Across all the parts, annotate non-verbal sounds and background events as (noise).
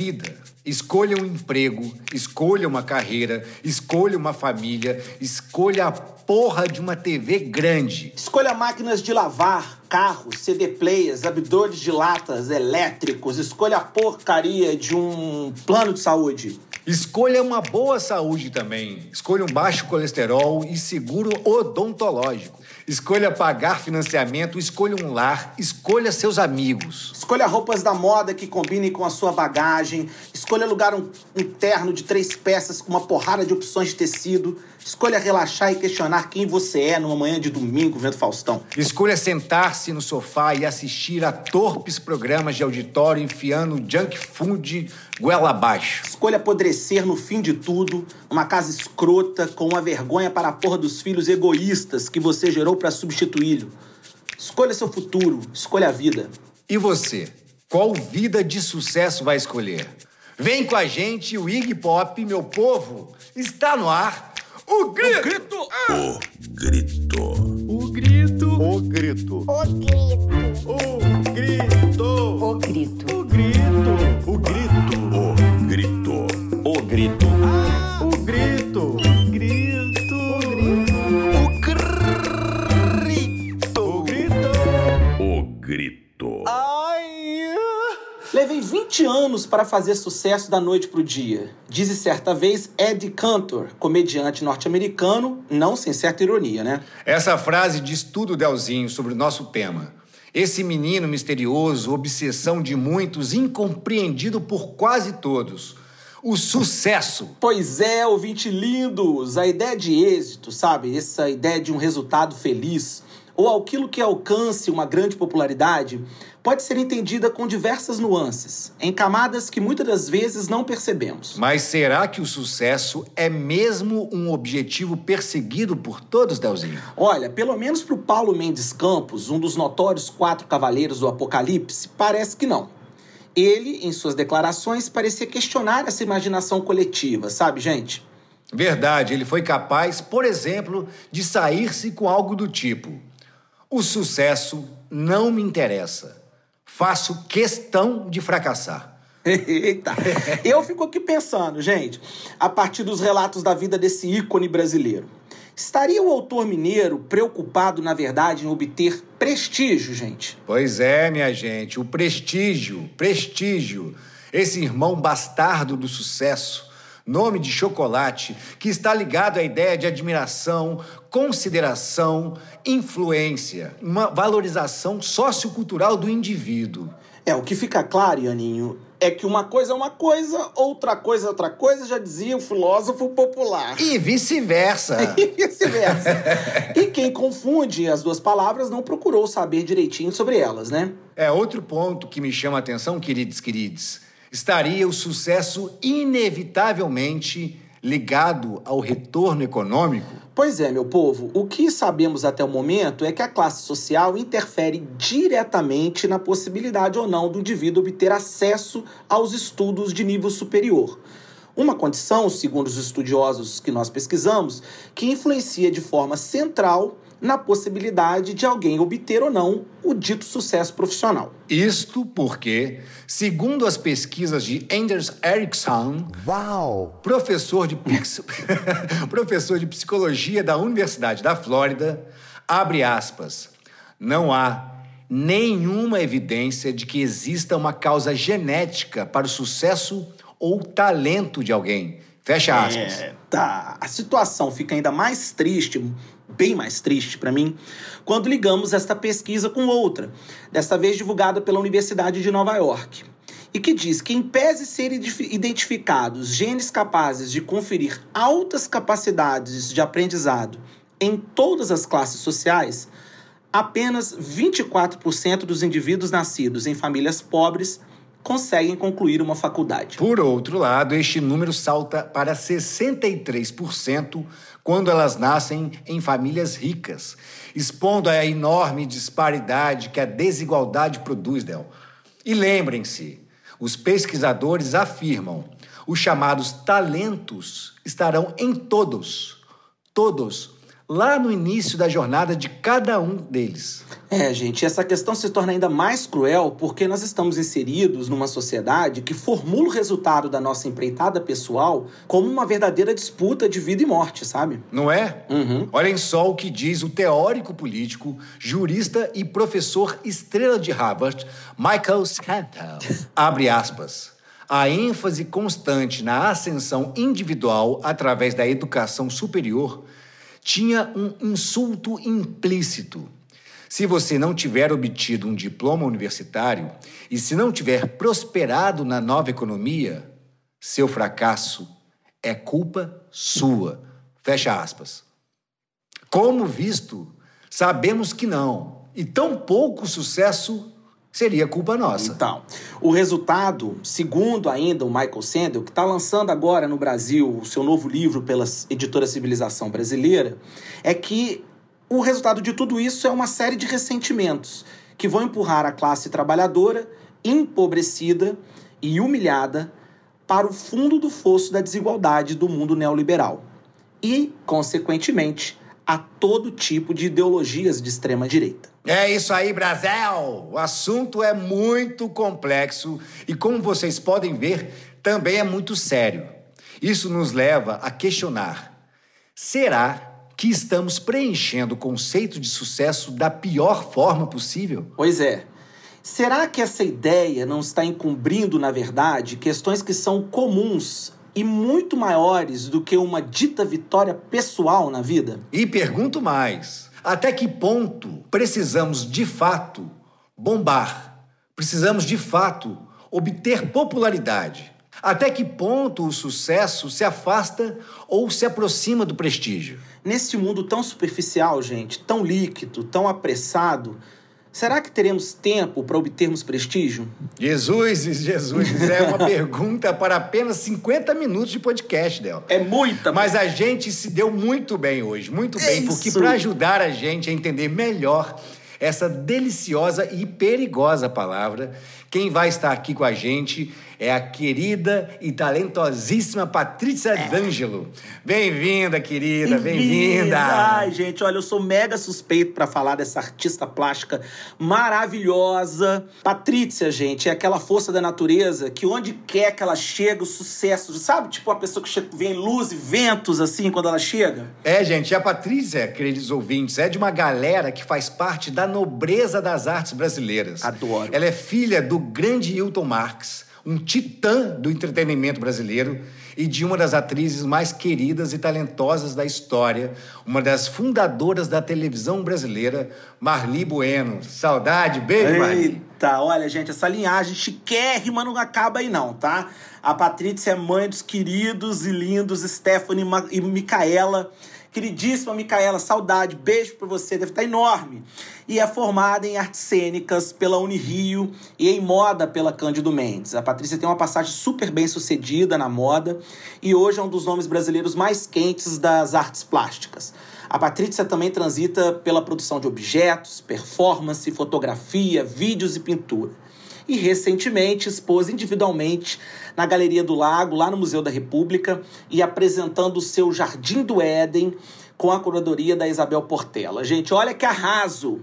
Vida. Escolha um emprego, escolha uma carreira, escolha uma família, escolha a porra de uma TV grande. Escolha máquinas de lavar, carros, CD players, abridores de latas, elétricos. Escolha a porcaria de um plano de saúde. Escolha uma boa saúde também. Escolha um baixo colesterol e seguro odontológico. Escolha pagar financiamento, escolha um lar, escolha seus amigos. Escolha roupas da moda que combinem com a sua bagagem. Escolha alugar um, um terno de três peças com uma porrada de opções de tecido. Escolha relaxar e questionar quem você é numa manhã de domingo vendo Faustão. Escolha sentar-se no sofá e assistir a torpes programas de auditório enfiando junk food goela abaixo. Escolha apodrecer no fim de tudo, uma casa escrota com uma vergonha para a porra dos filhos egoístas que você gerou para substituí-lo. Escolha seu futuro, escolha a vida. E você? Qual vida de sucesso vai escolher? Vem com a gente, o Iggy Pop, meu povo, está no ar. O grito! O grito. O grito. O grito. O grito. O grito. O grito. O grito. O grito. O grito. O grito. O grito. Grito. Levei 20 anos para fazer sucesso da noite pro dia. Diz certa vez Ed Cantor, comediante norte-americano, não sem certa ironia, né? Essa frase diz tudo, Delzinho, sobre o nosso tema. Esse menino misterioso, obsessão de muitos, incompreendido por quase todos. O sucesso. Pois é, ouvinte lindos, a ideia de êxito, sabe? Essa ideia de um resultado feliz, ou aquilo que alcance uma grande popularidade, pode ser entendida com diversas nuances, em camadas que muitas das vezes não percebemos. Mas será que o sucesso é mesmo um objetivo perseguido por todos, Delzinho? Olha, pelo menos para o Paulo Mendes Campos, um dos notórios quatro cavaleiros do Apocalipse, parece que não. Ele, em suas declarações, parecia questionar essa imaginação coletiva, sabe, gente? Verdade, ele foi capaz, por exemplo, de sair-se com algo do tipo: O sucesso não me interessa. Faço questão de fracassar. Eita! Eu fico aqui pensando, gente, a partir dos relatos da vida desse ícone brasileiro. Estaria o autor mineiro preocupado, na verdade, em obter prestígio, gente? Pois é, minha gente, o prestígio, prestígio. Esse irmão bastardo do sucesso, nome de chocolate, que está ligado à ideia de admiração, consideração, influência, uma valorização sociocultural do indivíduo. É, o que fica claro, Ianinho, é que uma coisa é uma coisa, outra coisa é outra coisa, já dizia o filósofo popular. E vice-versa. (laughs) E vice-versa. e quem confunde as duas palavras não procurou saber direitinho sobre elas, né? É outro ponto que me chama a atenção, queridos, queridos. Estaria o sucesso inevitavelmente ligado ao retorno econômico? Pois é, meu povo, o que sabemos até o momento é que a classe social interfere diretamente na possibilidade ou não do indivíduo obter acesso aos estudos de nível superior. Uma condição, segundo os estudiosos que nós pesquisamos, que influencia de forma central na possibilidade de alguém obter ou não o dito sucesso profissional. Isto porque, segundo as pesquisas de Anders Ericsson, Uau. professor de, (laughs) professor de psicologia da Universidade da Flórida, abre aspas, não há nenhuma evidência de que exista uma causa genética para o sucesso ou talento de alguém. Fecha aspas. É, tá. A situação fica ainda mais triste, bem mais triste para mim, quando ligamos esta pesquisa com outra, desta vez divulgada pela Universidade de Nova York, e que diz que, em pese serem identificados genes capazes de conferir altas capacidades de aprendizado em todas as classes sociais, apenas 24% dos indivíduos nascidos em famílias pobres conseguem concluir uma faculdade. Por outro lado, este número salta para 63% quando elas nascem em famílias ricas, expondo a enorme disparidade que a desigualdade produz, Del. E lembrem-se, os pesquisadores afirmam, os chamados talentos estarão em todos, todos, lá no início da jornada de cada um deles. É, gente, essa questão se torna ainda mais cruel porque nós estamos inseridos numa sociedade que formula o resultado da nossa empreitada pessoal como uma verdadeira disputa de vida e morte, sabe? Não é? Uhum. Olhem só o que diz o teórico político, jurista e professor estrela de Harvard, Michael Scantel. (laughs) Abre aspas. A ênfase constante na ascensão individual através da educação superior tinha um insulto implícito. Se você não tiver obtido um diploma universitário e se não tiver prosperado na nova economia, seu fracasso é culpa sua. Fecha aspas. Como visto, sabemos que não. E tão pouco sucesso seria culpa nossa. Então, o resultado, segundo ainda o Michael Sandel, que está lançando agora no Brasil o seu novo livro pela editora Civilização Brasileira, é que o resultado de tudo isso é uma série de ressentimentos que vão empurrar a classe trabalhadora empobrecida e humilhada para o fundo do fosso da desigualdade do mundo neoliberal e, consequentemente, a todo tipo de ideologias de extrema direita. É isso aí, Brasil! O assunto é muito complexo e, como vocês podem ver, também é muito sério. Isso nos leva a questionar: será que estamos preenchendo o conceito de sucesso da pior forma possível? Pois é. Será que essa ideia não está encobrindo, na verdade, questões que são comuns e muito maiores do que uma dita vitória pessoal na vida? E pergunto mais: até que ponto precisamos de fato bombar? Precisamos de fato obter popularidade? Até que ponto o sucesso se afasta ou se aproxima do prestígio? Neste mundo tão superficial, gente, tão líquido, tão apressado, será que teremos tempo para obtermos prestígio? Jesus, Jesus, é uma (laughs) pergunta para apenas 50 minutos de podcast, Del. É muita, Mas a gente se deu muito bem hoje, muito bem, porque isso. para ajudar a gente a entender melhor essa deliciosa e perigosa palavra, quem vai estar aqui com a gente é a querida e talentosíssima Patrícia É. D'Angelo. Bem-vinda, querida, bem-vinda. Ai, gente, olha, eu sou mega suspeito para falar dessa artista plástica maravilhosa. Patrícia, gente, é aquela força da natureza que onde quer que ela chega, o sucesso, sabe? Tipo uma pessoa que chega, vem luz e ventos assim quando ela chega. É, gente, a Patrícia, queridos ouvintes, é de uma galera que faz parte da nobreza das artes brasileiras. Adoro. Ela é filha do grande Hilton Marx, um titã do entretenimento brasileiro e de uma das atrizes mais queridas e talentosas da história, uma das fundadoras da televisão brasileira, Marli Bueno. Saudade, beijo, Marli. Eita, olha, gente, essa linhagem chiquérrima não acaba aí não, tá? A Patrícia é mãe dos queridos e lindos Stephanie e Micaela. Queridíssima Micaela, saudade, beijo pra você, deve estar enorme. E é formada em artes cênicas pela Unirio e em moda pela Cândido Mendes. A Patrícia tem uma passagem super bem sucedida na moda e hoje é um dos nomes brasileiros mais quentes das artes plásticas. A Patrícia também transita pela produção de objetos, performance, fotografia, vídeos e pintura. E recentemente expôs individualmente na Galeria do Lago, lá no Museu da República, e apresentando o seu Jardim do Éden com a curadoria da Isabel Portela. Gente, olha que arraso!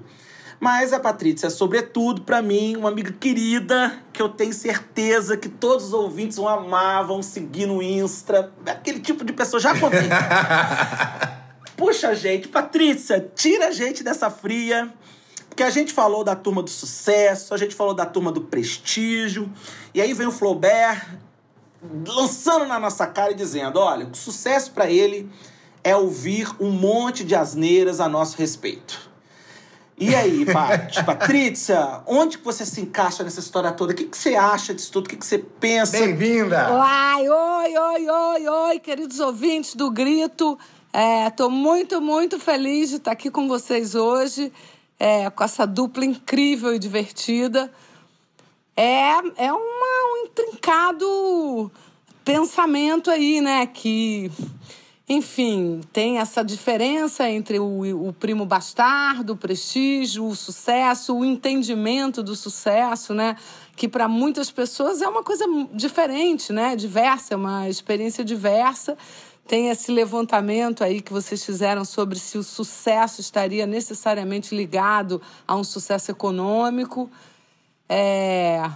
Mas a Patrícia sobretudo, para mim, uma amiga querida que eu tenho certeza que todos os ouvintes vão amar, vão seguir no Insta. Aquele tipo de pessoa, já contei. (laughs) Puxa, gente, Patrícia, tira a gente dessa fria. Porque a gente falou da turma do sucesso, a gente falou da turma do prestígio. E aí vem o Flaubert lançando na nossa cara e dizendo: olha, o sucesso para ele é ouvir um monte de asneiras a nosso respeito. E aí, (laughs) Pat, Patrícia, onde que você se encaixa nessa história toda? O que, que você acha disso tudo? O que, que você pensa? Bem-vinda. Ai, oi, oi, oi, oi, queridos ouvintes do Grito. É, tô muito, muito feliz de estar aqui com vocês hoje, é, com essa dupla incrível e divertida. É, é uma, um intrincado pensamento aí, né? Que, enfim, tem essa diferença entre o, o primo bastardo, o prestígio, o sucesso, o entendimento do sucesso, né? Que para muitas pessoas é uma coisa diferente, né? Diversa, é uma experiência diversa. Tem esse levantamento aí que vocês fizeram sobre se o sucesso estaria necessariamente ligado a um sucesso econômico. É,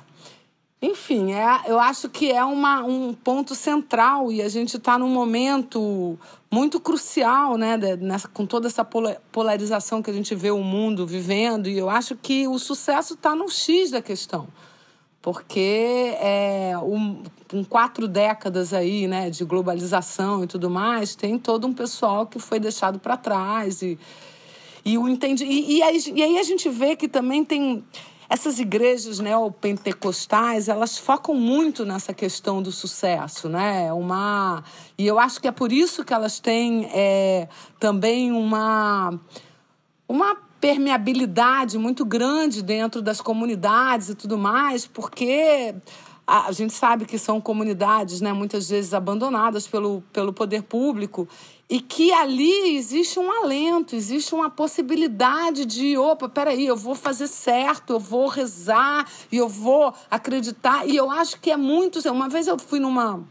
enfim, é, eu acho que é uma, um ponto central e a gente está num momento muito crucial, né, nessa, com toda essa pola- polarização que a gente vê o mundo vivendo. E eu acho que o sucesso está no X da questão. Porque é, um, com quatro décadas aí, né, de globalização e tudo mais, tem todo um pessoal que foi deixado para trás e, e o entendi e, e, aí, e aí a gente vê que também tem essas igrejas neopentecostais, elas focam muito nessa questão do sucesso, né? Uma e eu acho que é por isso que elas têm é, também uma uma permeabilidade muito grande dentro das comunidades e tudo mais, porque a, gente sabe que são comunidades, né, muitas vezes abandonadas pelo, pelo poder público e que ali existe um alento, existe uma possibilidade de, opa, peraí, eu vou fazer certo, eu vou rezar e eu vou acreditar. E eu acho que é muito. Uma vez eu fui numa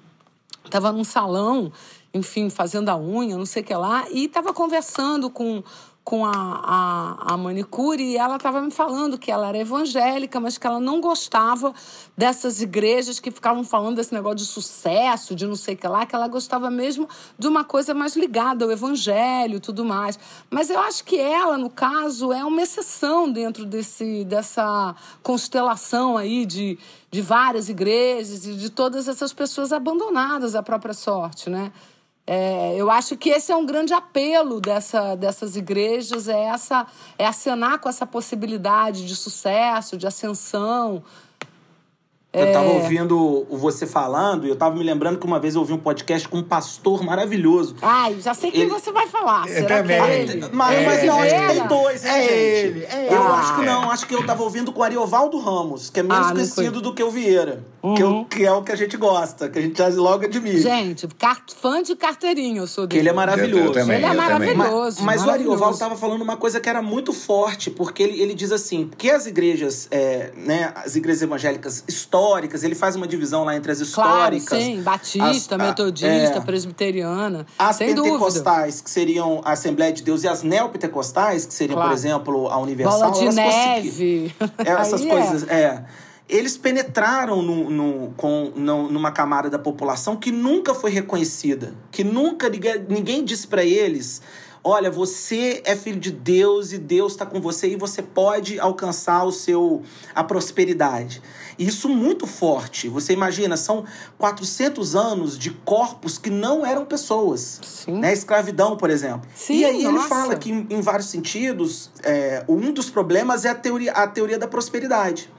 Tava num salão, enfim, fazendo a unha, não sei o que lá, e tava conversando com, com a, a, a manicure e ela tava me falando que ela era evangélica, mas que ela não gostava dessas igrejas que ficavam falando desse negócio de sucesso, de não sei o que lá, que ela gostava mesmo de uma coisa mais ligada ao evangelho e tudo mais. Mas eu acho que ela, no caso, é uma exceção dentro desse, dessa constelação aí de, de várias igrejas e de todas essas pessoas abandonadas à própria sorte, né? É, eu acho que esse é um grande apelo dessa, dessas igrejas, é, essa, é acenar com essa possibilidade de sucesso, de ascensão. Eu tava É. ouvindo o você falando e eu tava me lembrando que uma vez eu ouvi um podcast com um pastor maravilhoso. Ai, já sei quem Ele- você vai falar. Eu Será que é também. ele? Mas, É, mas não, acho que tem dois, né, É gente? ele, é eu ele. acho que Ah, não, acho que eu tava ouvindo com o Ariovaldo Ramos, que é menos Ah, conhecido foi. Uhum. do que o Vieira. Que, eu- que é o que a gente gosta, que a gente já logo admira. Gente, car- fã de carteirinho eu sou que ele é dele. maravilhoso. Eu- eu também, Ele é eu também. maravilhoso. Mas, mas o maravilhoso. Ariovaldo estava falando uma coisa que era muito forte, porque ele, ele diz assim, que as igrejas, é, né, as igrejas evangélicas históricas, ele faz uma divisão lá entre as Claro, históricas. sim. Batista, as- metodista, é. presbiteriana. As sem dúvida. pentecostais, que seriam a Assembleia de Deus, e as neopentecostais, que seriam, Claro. por exemplo, a Universal. Bola de neve. (laughs) É, essas Aí coisas, é. Eles penetraram no, no- com, no- numa camada da população que nunca foi reconhecida. Que nunca ninguém, ninguém disse para eles: olha, você é filho de Deus e Deus está com você e você pode alcançar o seu a prosperidade. Isso muito forte. Você imagina, são 400 anos de corpos que não eram pessoas. Sim. Né? Escravidão, por exemplo. Sim, e aí ele nossa. fala que, em, vários sentidos, é, um dos problemas é a teoria, a teoria da prosperidade.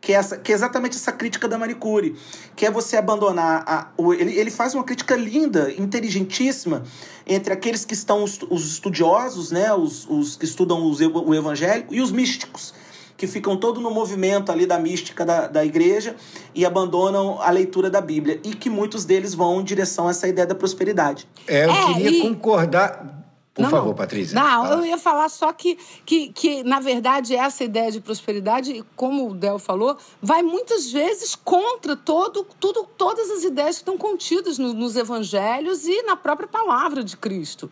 Que é, essa, que é exatamente essa crítica da Manicure. Que é você abandonar. A, o, ele, ele faz uma crítica linda, inteligentíssima, entre aqueles que estão os, os estudiosos, né, os, os que estudam os, o evangélico, e os místicos que ficam todo no movimento ali da mística da, da igreja e abandonam a leitura da Bíblia. E que muitos deles vão em direção a essa ideia da prosperidade. É, eu É, queria e- concordar. Por Não, favor. Patrícia. Não, Fala. eu ia falar só que, que, que, na verdade, essa ideia de prosperidade, como o Del falou, vai muitas vezes contra todo, tudo, todas as ideias que estão contidas no- nos evangelhos e na própria palavra de Cristo.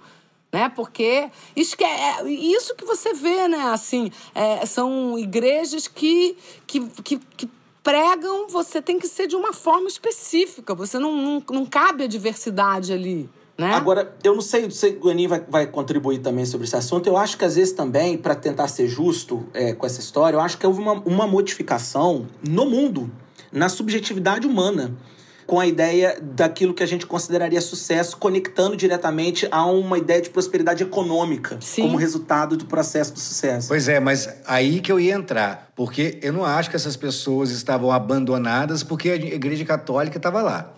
Né? Porque isso que, é, é isso que você vê, né? Assim, é, são igrejas que, que, que, que pregam, você tem que ser de uma forma específica. Você não, não, não cabe a diversidade ali. Né? Agora, eu não sei se o Guanin vai, vai contribuir também sobre esse assunto. Eu acho que às vezes também, para tentar ser justo é, com essa história, eu acho que houve uma, uma modificação no mundo, na subjetividade humana, com a ideia daquilo que a gente consideraria sucesso, conectando diretamente a uma ideia de prosperidade econômica Sim. como resultado do processo do sucesso. Pois é, mas aí que eu ia entrar. Porque eu não acho que essas pessoas estavam abandonadas porque a Igreja Católica estava lá.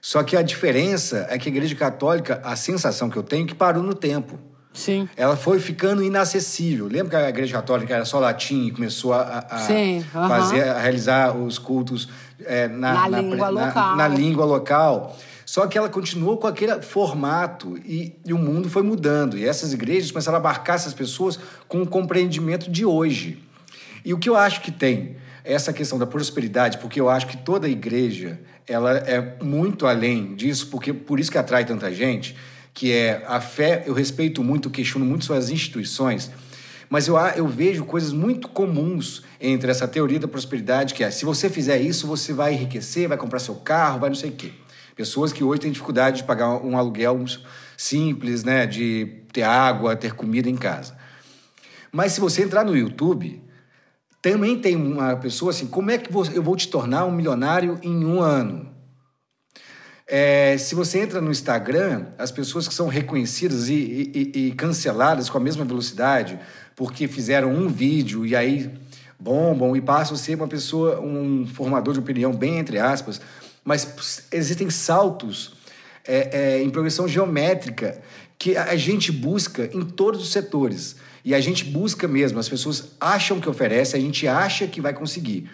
Só que a diferença é que a Igreja Católica, a sensação que eu tenho é que parou no tempo. Sim. Ela foi ficando inacessível. Lembra que a Igreja Católica era só latim e começou a, a- Sim, aham. fazer, a realizar os cultos é, na, Na língua local. na língua local. Só que ela continuou com aquele formato e, e o mundo foi mudando. E essas igrejas começaram a abarcar essas pessoas com o compreendimento de hoje. E o que eu acho que tem essa questão da prosperidade, porque eu acho que toda igreja ela é muito além disso, porque por isso que atrai tanta gente, que é a fé. Eu respeito muito, questiono muito suas instituições, mas eu, eu vejo coisas muito comuns entre essa teoria da prosperidade, que é se você fizer isso, você vai enriquecer, vai comprar seu carro, vai não sei o quê. Pessoas que hoje têm dificuldade de pagar um aluguel simples, né, de ter água, ter comida em casa. Mas se você entrar no YouTube, também tem uma pessoa assim, como é que eu vou te tornar um milionário em um ano? É, se você entra no Instagram, as pessoas que são reconhecidas e, e, e, canceladas com a mesma velocidade, porque fizeram um vídeo e aí bombam e passam a ser uma pessoa, um formador de opinião, bem entre aspas, mas existem saltos é, é, em progressão geométrica que a gente busca em todos os setores. E a gente busca mesmo, as pessoas acham que oferece, a gente acha que vai conseguir.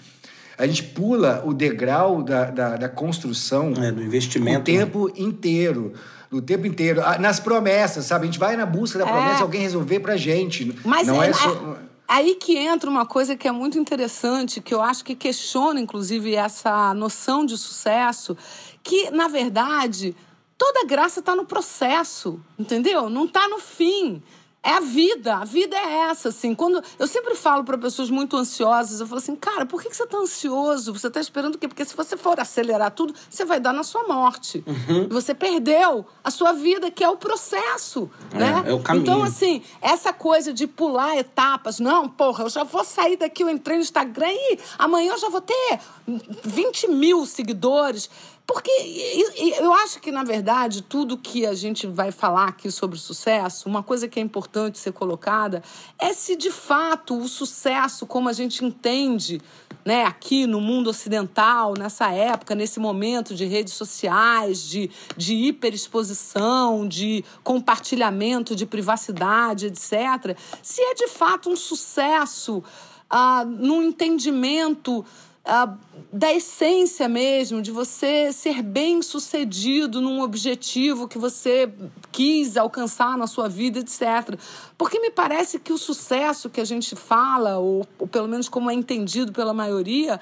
A gente pula o degrau da, da, da construção é, do investimento o tempo né? inteiro. O tempo inteiro. Ah, nas promessas, sabe? A gente vai na busca da promessa, é. alguém resolver pra gente. Mas não é, é só... Aí que entra uma coisa que é muito interessante, que eu acho que questiona, inclusive, essa noção de sucesso, que, na verdade, toda graça está no processo, entendeu? Não está no fim. É a vida, a vida é essa, assim. Quando eu sempre falo para pessoas muito ansiosas, eu falo assim, cara, por que, você está ansioso? Você está esperando o quê? Porque se você for acelerar tudo, você vai dar na sua morte. Uhum. Você perdeu a sua vida, que é o processo, é, né? É o caminho. Então, assim, essa coisa de pular etapas, não, porra, eu já vou sair daqui, eu entrei no Instagram e amanhã eu já vou ter 20 mil seguidores. Porque eu acho que, na verdade, tudo que a gente vai falar aqui sobre sucesso, uma coisa que é importante ser colocada é se de fato o sucesso, como a gente entende né, aqui no mundo ocidental, nessa época, nesse momento de redes sociais, de, de hiperexposição, de compartilhamento, de privacidade, etc., se é de fato um sucesso ah, no entendimento da essência mesmo, de você ser bem sucedido num objetivo que você quis alcançar na sua vida, etc. Porque me parece que o sucesso que a gente fala, ou, ou pelo menos como é entendido pela maioria,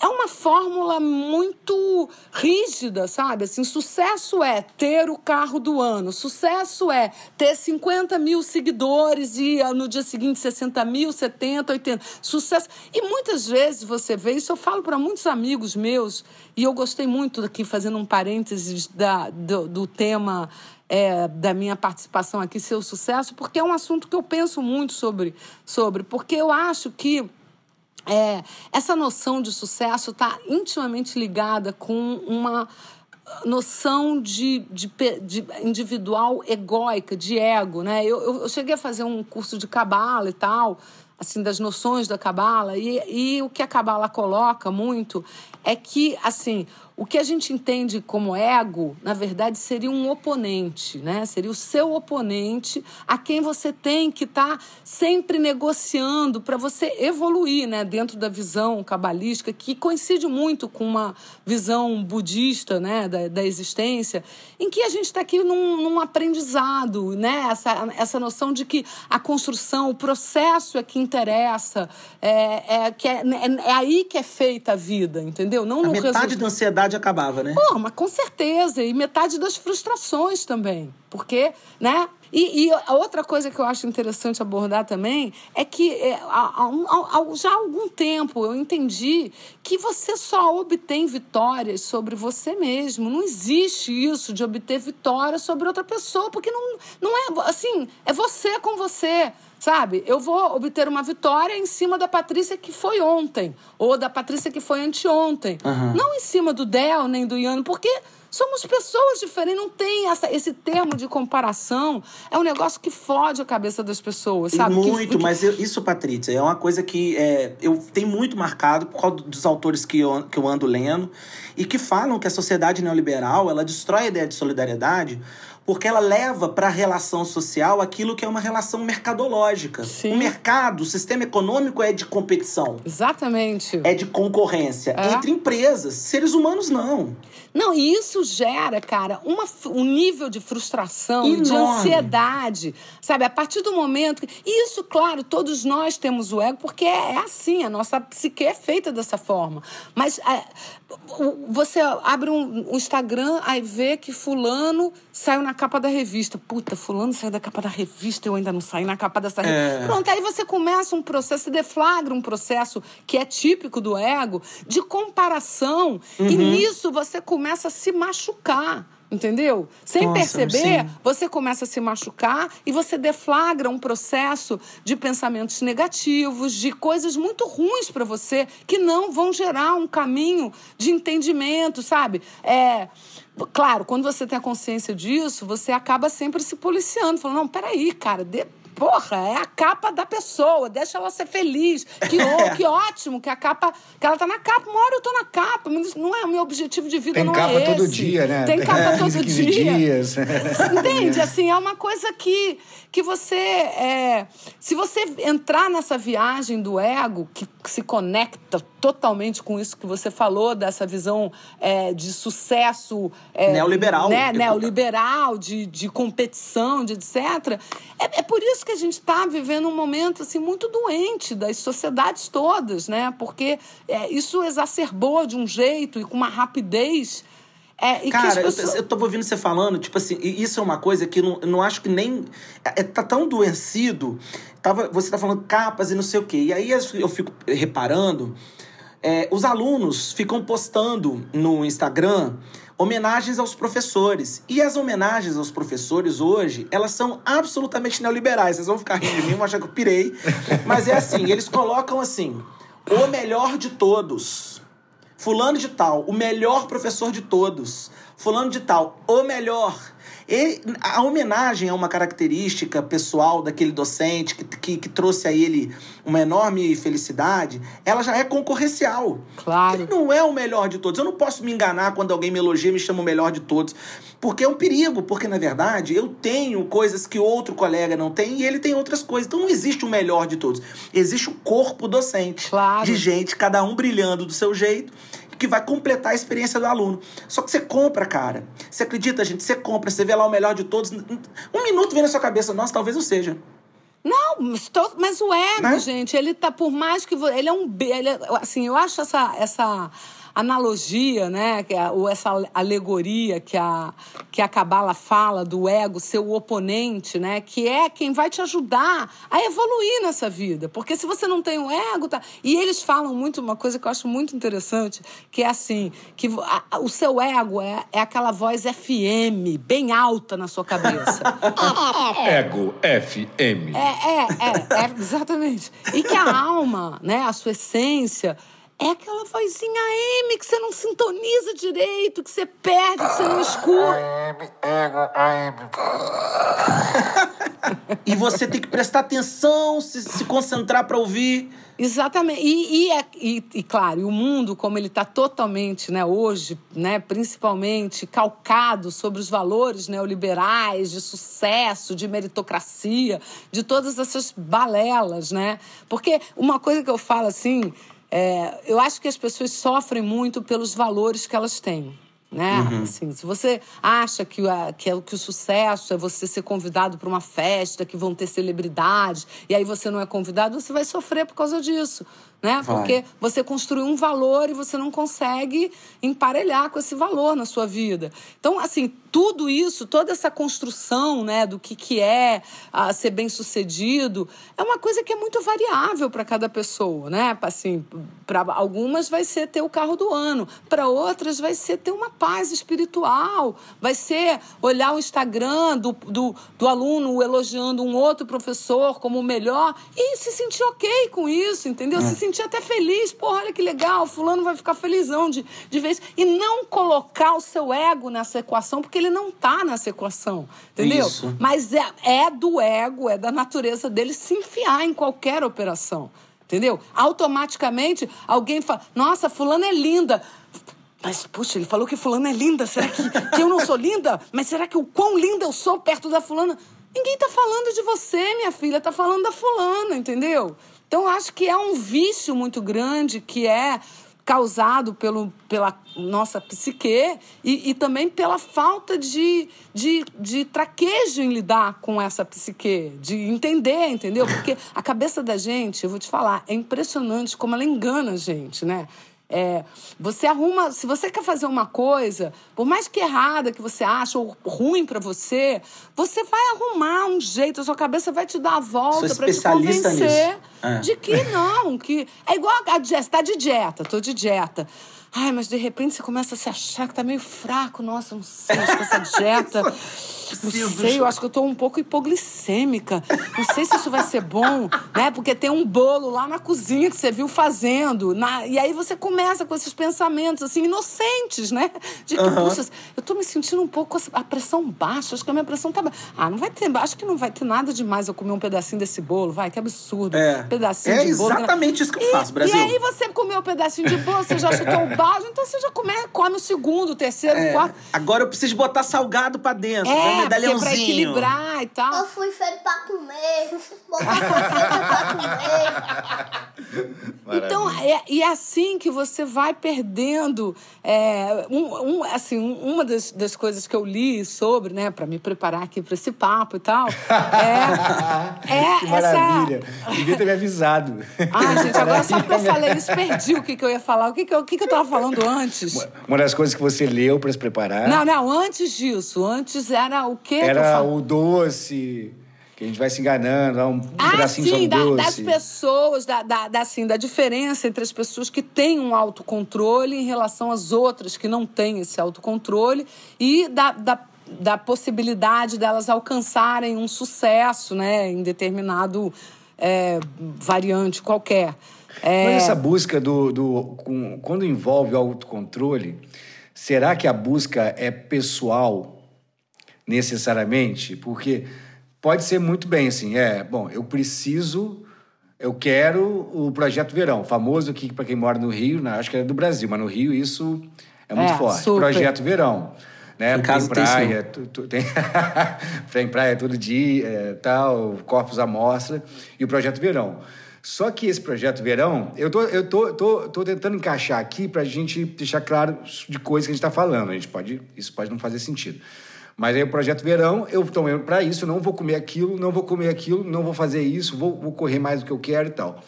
é uma fórmula muito rígida, sabe? Assim, sucesso é ter o carro do ano, sucesso é ter 50 mil seguidores e ah, no dia seguinte 60 mil, 70, 80. Sucesso. E muitas vezes você vê isso, eu falo para muitos amigos meus, e eu gostei muito aqui, fazendo um parênteses da, do, do tema é, da minha participação aqui, seu sucesso, porque é um assunto que eu penso muito sobre, sobre porque eu acho que é, essa noção de sucesso está intimamente ligada com uma noção de, de, de, individual egóica, de ego, né? Eu, eu, cheguei a fazer um curso de cabala e tal, assim, das noções da cabala, e, e o que a cabala coloca muito é que, assim, o que a gente entende como ego, na verdade, seria um oponente, né? Seria o seu oponente a quem você tem que estar tá sempre negociando para você evoluir, né? Dentro da visão cabalística, que coincide muito com uma visão budista, né? Da, da existência, em que a gente está aqui num, num, aprendizado, né? Essa, essa noção de que a construção, o processo é que interessa, é, é, que é, é, é aí que é feita a vida, entendeu? Não a no metade resultado. da ansiedade acabava, né? Pô, mas com certeza. E metade das frustrações também. Porque, né? E, e, a outra coisa que eu acho interessante abordar também é que é, há, há, há, já há algum tempo eu entendi que você só obtém vitórias sobre você mesmo. Não existe isso de obter vitória sobre outra pessoa, porque não, não é assim, é você com você. Sabe? Eu vou obter uma vitória em cima da Patrícia que foi ontem, ou da Patrícia que foi anteontem. Uhum. Não em cima do Del nem do Iano, porque somos pessoas diferentes, não tem essa, esse termo de comparação. É um negócio que fode a cabeça das pessoas, sabe? Muito, que, mas eu, isso, Patrícia, é uma coisa que é, eu tenho muito marcado por causa dos autores que eu, que eu ando lendo e que falam que a sociedade neoliberal ela destrói a ideia de solidariedade porque ela leva para a relação social aquilo que é uma relação mercadológica. Sim. O mercado, o sistema econômico é de competição, Exatamente. é de concorrência É. entre empresas. Seres humanos não. Não, e isso gera, cara, uma, um nível de frustração, e de Enorme. ansiedade, sabe? A partir do momento. que- E isso, claro, todos nós temos o ego, porque é, é assim, a nossa psique é feita dessa forma. Mas é, você abre um, um Instagram, aí vê que Fulano saiu na capa da revista. Puta, Fulano saiu da capa da revista, eu ainda não saí na capa dessa revista. É. Pronto, aí você começa um processo, você deflagra um processo que é típico do ego, de comparação. E Uhum. nisso você começa a se machucar. Entendeu? Sem Nossa, perceber, sim. você começa a se machucar e você deflagra um processo de pensamentos negativos, de coisas muito ruins para você que não vão gerar um caminho de entendimento, sabe? É, claro, quando você tem a consciência disso, você acaba sempre se policiando, falando: não, peraí, cara, de- Porra, é a capa da pessoa, deixa ela ser feliz. Que, (laughs) ó- que ótimo que a capa. Que ela tá na capa, uma hora eu tô na capa, mas não é o meu objetivo de vida, Tem não capa é esse. todo dia, né? Tem (laughs) capa 15, todo 15 dia. dias. Entende? (laughs) Assim, é uma coisa que, que você. É, se você entrar nessa viagem do ego, que, que se conecta totalmente com isso que você falou, dessa visão é, de sucesso. é, Neoliberal. Né, neoliberal, de, de competição, de etc. É, é por isso que a gente está vivendo um momento assim, muito doente das sociedades todas, né? Porque é, isso exacerbou de um jeito e com uma rapidez. É, e Cara, eu, pessoas- eu tô ouvindo você falando, tipo assim, e isso é uma coisa que eu não, eu não acho que nem. É, tá tão doecido. Tava, você tá falando capas e não sei o quê. E aí eu fico reparando. é, os alunos ficam postando no Instagram homenagens aos professores. E as homenagens aos professores hoje, elas são absolutamente neoliberais. Vocês vão ficar rindo de mim, vão achar que eu pirei. Mas é assim, eles colocam assim: o melhor de todos. Fulano de tal, o melhor professor de todos. Fulano de tal, o melhor. E a homenagem é uma característica pessoal daquele docente que, que, que trouxe a ele uma enorme felicidade. Ela já é concorrencial. Claro. Ele não é o melhor de todos. Eu não posso me enganar quando alguém me elogia e me chama o melhor de todos. Porque é um perigo, porque na verdade eu tenho coisas que outro colega não tem e ele tem outras coisas. Então não existe o melhor de todos. Existe o corpo docente Claro. de gente, cada um brilhando do seu jeito, que vai completar a experiência do aluno. Só que você compra, cara. Você acredita, gente? Você compra, você vê lá o melhor de todos. Um minuto vem na sua cabeça, nossa, talvez eu seja. Não, mas, to- mas o ego, Né? gente, ele tá por mais que ele é um ele é- assim, eu acho essa essa analogia, né, é- ou essa alegoria que a que a cabala fala do ego ser o oponente, né, que é quem vai te ajudar a evoluir nessa vida, porque se você não tem o ego, tá? E eles falam muito uma coisa que eu acho muito interessante, que é assim, que a- o seu ego é, é aquela voz FM bem alta na sua cabeça. (laughs) Ego FM. É, é, é, é, exatamente. E que a alma, né, a sua essência, é aquela vozinha AM que você não sintoniza direito, que você perde, que você não escuta. E você tem que prestar atenção, se, se concentrar para ouvir. Exatamente. E, e, é- e- e, claro, o mundo, como ele está totalmente, né, hoje, né, principalmente calcado sobre os valores neoliberais de sucesso, de meritocracia, de todas essas balelas, né? Porque uma coisa que eu falo assim, é, eu acho que as pessoas sofrem muito pelos valores que elas têm. Né? Assim, se você acha que, a- que, é- que o sucesso é você ser convidado para uma festa, que vão ter celebridades, e aí você não é convidado, você vai sofrer por causa disso. Né? Vai. Porque você construiu um valor e você não consegue emparelhar com esse valor na sua vida. Então, assim, tudo isso, toda essa construção né, do que, que é ah, ser bem-sucedido, é uma coisa que é muito variável para cada pessoa. Né? Assim, para algumas vai ser ter o carro do ano, para outras vai ser ter uma paz espiritual, vai ser olhar o Instagram do, do, do aluno elogiando um outro professor como o melhor e se sentir ok com isso, entendeu? Se sentir até feliz. Pô, olha que legal, fulano vai ficar felizão de, de isso. E não colocar o seu ego nessa equação, porque ele não tá nessa equação, entendeu? Isso. Mas é, é do ego, é da natureza dele se enfiar em qualquer operação. Entendeu? Automaticamente alguém fala: Nossa, fulana é linda. Mas, puxa, ele falou que fulana é linda. Será que, que eu não sou linda? Mas será que o quão linda eu sou perto da fulana? Ninguém tá falando de você, minha filha. Tá falando da fulana, entendeu? Então, acho que é um vício muito grande que é causado pelo, pela nossa psique e, e também pela falta de, de, de traquejo em lidar com essa psique, de entender, entendeu? Porque a cabeça da gente, eu vou te falar, é impressionante como ela engana a gente, né? É, você arruma, se você quer fazer uma coisa, por mais que errada que você acha ou ruim para você, você vai arrumar um jeito, a sua cabeça vai te dar a volta para te convencer nisso. É. de que não, que é igual a dieta, você tá de dieta, tô de dieta. Ai, mas de repente você começa a se achar que tá meio fraco. Nossa, não sei, acho que essa dieta. (laughs) Não sei, eu acho que eu tô um pouco hipoglicêmica. Não sei se isso vai ser bom, né? Porque tem um bolo lá na cozinha que você viu fazendo. Na... E aí você começa com esses pensamentos, assim, inocentes, né? De que, puxa, eu tô me sentindo um pouco a pressão baixa. Acho que a minha pressão tá baixa. Ah, não vai ter. Acho que não vai ter nada demais eu comer um pedacinho desse bolo. Vai, que absurdo. É. Um pedacinho É de bolo. exatamente isso que eu E- faço, Brasil. E aí você comeu um pedacinho de bolo, você já chutou o (laughs) balde, então você já come, come o segundo, o terceiro, o É, quarto. Agora eu preciso botar salgado pra dentro, né? É, porque pra medalhãozinho. equilibrar e tal. Eu fui feito pra comer. Pra comer. Então, é, e é assim que você vai perdendo. é, um, um- assim, um- uma das, das coisas que eu li sobre, né, para me preparar aqui para esse papo e tal, é, (laughs) é que essa. maravilha. Devia ter me avisado. Ai, gente, agora só porque eu falei isso, perdi o que, que eu ia falar. O que, que, eu, o que, que eu tava falando antes? Uma das coisas que você leu para se preparar Não, não, antes disso. Antes era o quê que eu era falo? o doce, que a gente vai se enganando, dá um Ah, pedacinho sim, da- doce. das pessoas, da, da, da, assim, da diferença entre as pessoas que têm um autocontrole em relação às outras que não têm esse autocontrole e da, da, da possibilidade delas alcançarem um sucesso né, em determinado é, variante qualquer. É, Mas essa busca do, do com- quando envolve o autocontrole, será que a busca é pessoal necessariamente? Porque pode ser muito bem assim, é, bom, eu preciso, eu quero o projeto Verão, famoso aqui para quem mora no Rio, né, acho que é do Brasil, mas no Rio isso é muito É, forte. super. Projeto Verão. Né? Em casa tem tem isso praia, tu- tu- tem, (laughs) tem praia todo dia, é, tal, corpos à mostra, e o Projeto Verão. Só que esse Projeto Verão, eu tô, eu tô, tô, tô tentando encaixar aqui para a gente deixar claro de coisas que a gente está falando. A gente pode, isso pode não fazer sentido. Mas aí o Projeto Verão, eu então, para isso, não vou comer aquilo, não vou comer aquilo, não vou fazer isso, vou, vou correr mais do que eu quero e tal.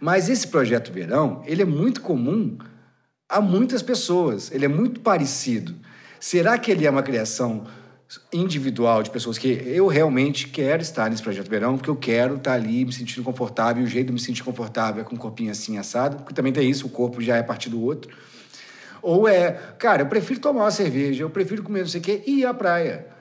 Mas esse Projeto Verão, ele é muito comum a muitas pessoas. Ele é muito parecido. Será que ele é uma criação individual de pessoas que eu realmente quero estar nesse projeto verão, porque eu quero estar ali me sentindo confortável, e o jeito de me sentir confortável é com um corpinho assim assado, porque também tem isso, o corpo já é parte do outro. Ou é, cara, eu prefiro tomar uma cerveja, eu prefiro comer não sei o quê e ir à praia.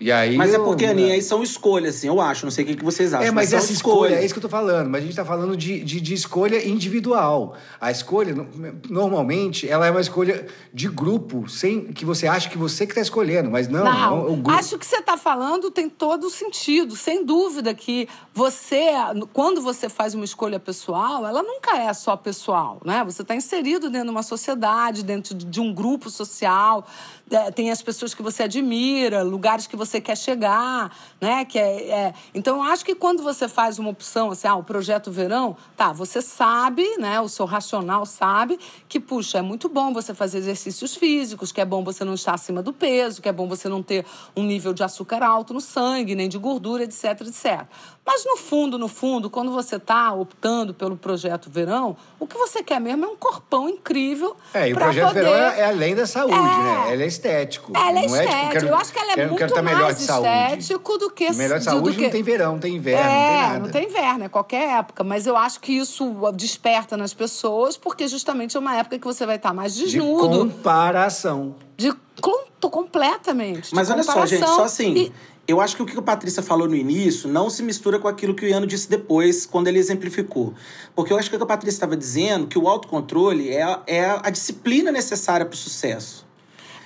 E aí Mas é eu- porque, Aninha, aí são escolhas, assim, eu acho. Não sei o que vocês acham. é, mas são essa escolha, é isso que eu tô falando. Mas a gente tá falando de, de, de escolha individual. A escolha, no- normalmente, ela é uma escolha de grupo, sem que você acha que você que tá escolhendo, mas não, Não, é o grupo. acho que você está falando tem todo o sentido. Sem dúvida que você, quando você faz uma escolha pessoal, ela nunca é só pessoal, né? Você está inserido dentro de uma sociedade, dentro de de um grupo social. É, Tem as pessoas que você admira, lugares que você quer chegar, né? Que é, é- Então, eu acho que quando você faz uma opção, assim, ah, o projeto verão, tá, você sabe, né? O seu racional sabe que, puxa, é muito bom você fazer exercícios físicos, que é bom você não estar acima do peso, que é bom você não ter um nível de açúcar alto no sangue, nem de gordura, etc, etc. Mas no fundo, no fundo, quando você está optando pelo projeto verão, o que você quer mesmo é um corpão incrível. É, e o projeto poder... verão é, é além da saúde, É. né? Ele é estético. Ela é não estética. tipo, quero- eu acho que ela é quero, muito quero estar melhor mais de saúde. estético do que... Melhor de do saúde que- não tem verão, não tem inverno, não tem é, nada. não tem inverno, é qualquer época. Mas eu acho que isso desperta nas pessoas, porque justamente é uma época que você vai estar mais De desnudo. comparação. De, com- tô completamente. de Mas olha só, gente, comparação. só assim. E- Eu acho que o que a Patrícia falou no início não se mistura com aquilo que o Iano disse depois, quando ele exemplificou. Porque eu acho que o que a Patrícia estava dizendo que o autocontrole é, a- é a disciplina necessária para o sucesso.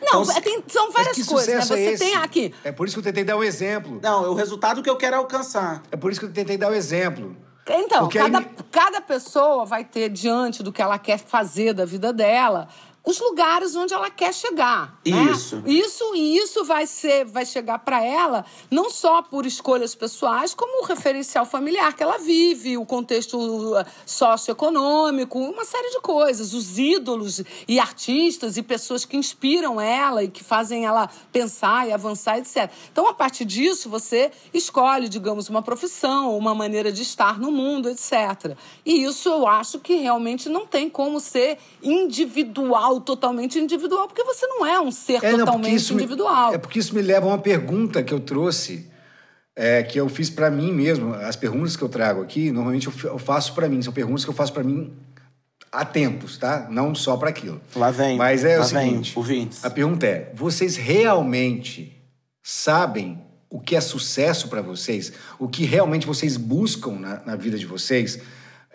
Não, Então, é, tem- são várias coisas, né? sucesso Você é esse? tem aqui. É por isso que eu tentei dar um exemplo. Não, é o resultado que eu quero alcançar. É por isso que eu tentei dar um exemplo. Então, Porque aí cada, me- cada pessoa vai ter, diante do que ela quer fazer da vida dela, os lugares onde ela quer chegar. né? Isso. Isso e isso vai ser, vai chegar para ela não só por escolhas pessoais, como o referencial familiar que ela vive, o contexto uh, socioeconômico, uma série de coisas, os ídolos e artistas e pessoas que inspiram ela e que fazem ela pensar e avançar, etc. Então, a partir disso, você escolhe, digamos, uma profissão, uma maneira de estar no mundo, etc. E isso eu acho que realmente não tem como ser individual, totalmente individual, porque você não é um ser É, não, totalmente isso me- individual. é porque isso me leva a uma pergunta que eu trouxe, é, que eu fiz pra mim mesmo. As perguntas que eu trago aqui, normalmente eu eu faço pra mim. São perguntas que eu faço pra mim há tempos, tá? Não só pra aquilo. Lá vem. Mas é lá o seguinte: Vem, a pergunta é: vocês realmente sabem o que é sucesso pra vocês? O que realmente vocês buscam na, na vida de vocês?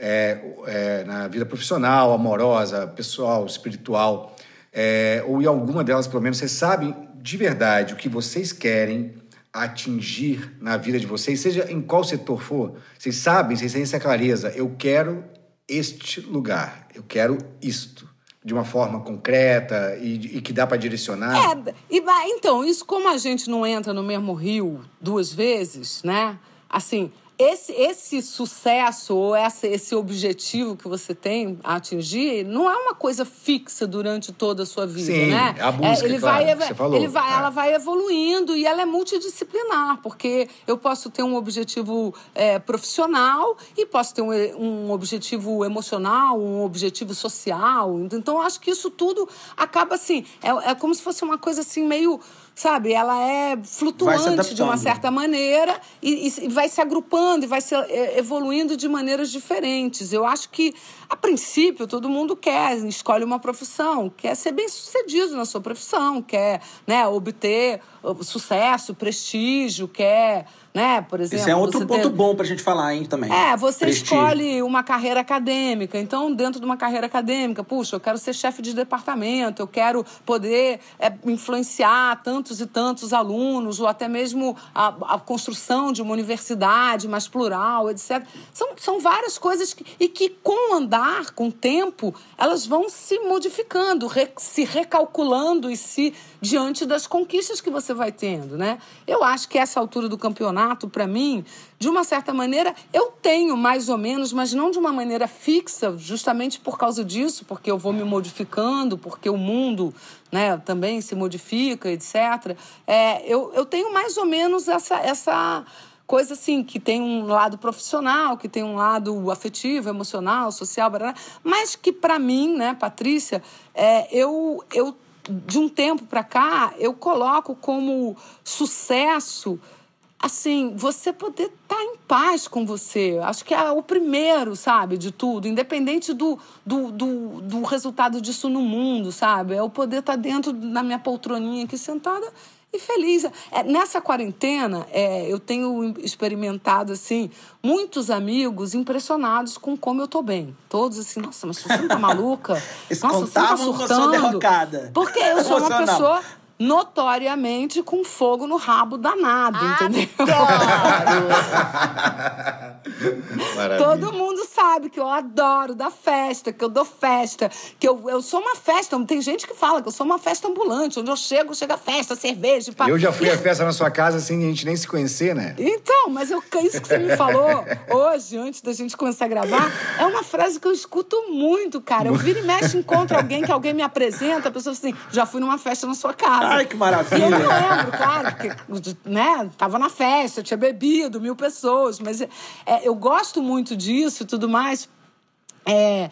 É, é, na vida profissional, amorosa, pessoal, espiritual, é, ou em alguma delas, pelo menos, vocês sabem de verdade o que vocês querem atingir na vida de vocês, seja em qual setor for. Vocês sabem, vocês têm essa clareza. Eu quero este lugar, eu quero isto. De uma forma concreta e, e que dá para direcionar. É, e, então, isso como a gente não entra no mesmo rio duas vezes, né? Assim, esse, esse sucesso ou essa, esse objetivo que você tem a atingir não é uma coisa fixa durante toda a sua vida, Sim, né? é a busca, ele claro, vai, você falou. ele vai, É. ela vai evoluindo e ela é multidisciplinar, porque eu posso ter um objetivo é, profissional e posso ter um, um objetivo emocional, um objetivo social. Então, acho que isso tudo acaba assim, é, é como se fosse uma coisa assim meio, sabe, ela é flutuante de uma certa maneira e, e vai se agrupando e vai se é, evoluindo de maneiras diferentes. Eu acho que, a princípio, todo mundo quer, escolhe uma profissão, quer ser bem sucedido na sua profissão, quer né, obter uh, sucesso, prestígio, quer, né, por exemplo. Esse é outro ponto ter- bom pra gente falar, hein, também. é, você Prestígio. escolhe uma carreira acadêmica. Então, dentro de uma carreira acadêmica, puxa, eu quero ser chefe de departamento, eu quero poder é, influenciar tantos e tantos alunos, ou até mesmo a, a construção de uma universidade mais plural, etc. São, são várias coisas que, e que, com o andar, com o tempo, elas vão se modificando, re- se recalculando e se diante das conquistas que você vai tendo, né? Eu acho que essa altura do campeonato, para mim, de uma certa maneira, eu tenho mais ou menos, mas não de uma maneira fixa, justamente por causa disso, porque eu vou me modificando, porque o mundo né, também se modifica, etc. É, eu, eu tenho mais ou menos essa, essa coisa assim, que tem um lado profissional, que tem um lado afetivo, emocional, social, barará, mas que para mim, né, Patrícia, é, eu, eu de um tempo para cá, eu coloco como sucesso assim, você poder estar em paz com você. Acho que é o primeiro, sabe, de tudo, independente do, do, do, do resultado disso no mundo, sabe? É o poder estar dentro da minha poltroninha aqui sentada e feliz. É, nessa quarentena, é, eu tenho experimentado, assim, muitos amigos impressionados com como eu tô bem. Todos assim, nossa, mas você não tá maluca? (laughs) Eles nossa, você não tá surtando? derrocada. Porque eu sou uma pessoa notoriamente com fogo no rabo danado, entendeu? (laughs) Maravilha. Todo mundo sabe que eu adoro dar festa, que eu dou festa, que eu, eu sou uma festa. Tem gente que fala que eu sou uma festa ambulante. Onde eu chego, chega festa, cerveja. pá. Eu já fui à festa na sua casa sem a gente nem se conhecer, né? Então, mas eu, isso que você me falou hoje, antes da gente começar a gravar, é uma frase que eu escuto muito, cara. Eu viro e mexe, encontro alguém que alguém me apresenta, a pessoa fala assim, já fui numa festa na sua casa. Ai, que maravilha. E eu me lembro, claro, porque, né, tava na festa, tinha bebido, mil pessoas, mas é, eu gosto muito disso e tudo mais. É,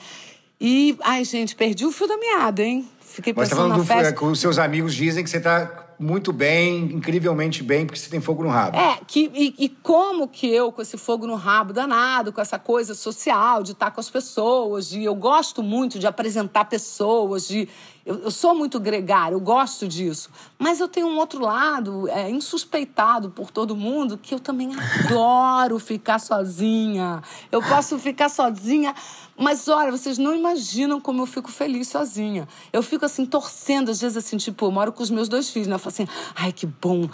e, ai, gente, perdi o fio da meada, hein? Fiquei Mas tá pensando falando na do, festa. é, que os seus amigos dizem que você tá muito bem, incrivelmente bem, porque você tem fogo no rabo. É, que, e, e como que eu, com esse fogo no rabo danado, com essa coisa social, de estar com as pessoas, de eu gosto muito de apresentar pessoas, de. Eu, eu sou muito gregário, eu gosto disso. Mas eu tenho um outro lado, é, insuspeitado por todo mundo, que eu também (laughs) adoro ficar sozinha. Eu posso ficar sozinha. Mas olha, vocês não imaginam como eu fico feliz sozinha. Eu fico assim, torcendo, às vezes assim, tipo, eu moro com os meus dois filhos, né? Eu falo assim, ai, que bom.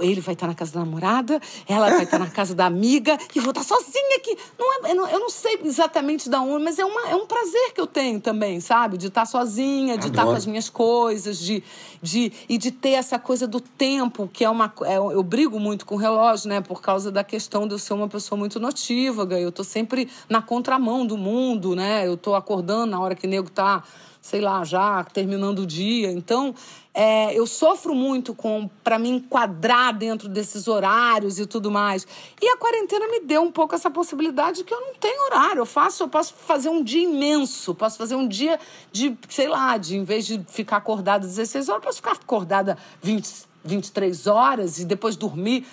Ele vai estar na casa da namorada, ela vai estar na casa da amiga, e vou estar sozinha aqui. Não é, eu, não, eu não sei exatamente da onde, mas é, uma, é um prazer que eu tenho também, sabe? De estar sozinha, de estar com as minhas coisas, de, de, e de ter essa coisa do tempo, que é uma. é- eu brigo muito com o relógio, né? Por causa da questão de eu ser uma pessoa muito notívaga. Eu tô sempre na contramão do mundo, né? Eu tô acordando na hora que o nego tá, sei lá, já terminando o dia. Então, é, eu sofro muito com para me enquadrar dentro desses horários e tudo mais. E a quarentena me deu um pouco essa possibilidade que eu não tenho horário. Eu faço, eu posso fazer um dia imenso, posso fazer um dia de, sei lá, de em vez de ficar acordada 16 horas, eu posso ficar acordada 20, 23 horas e depois dormir.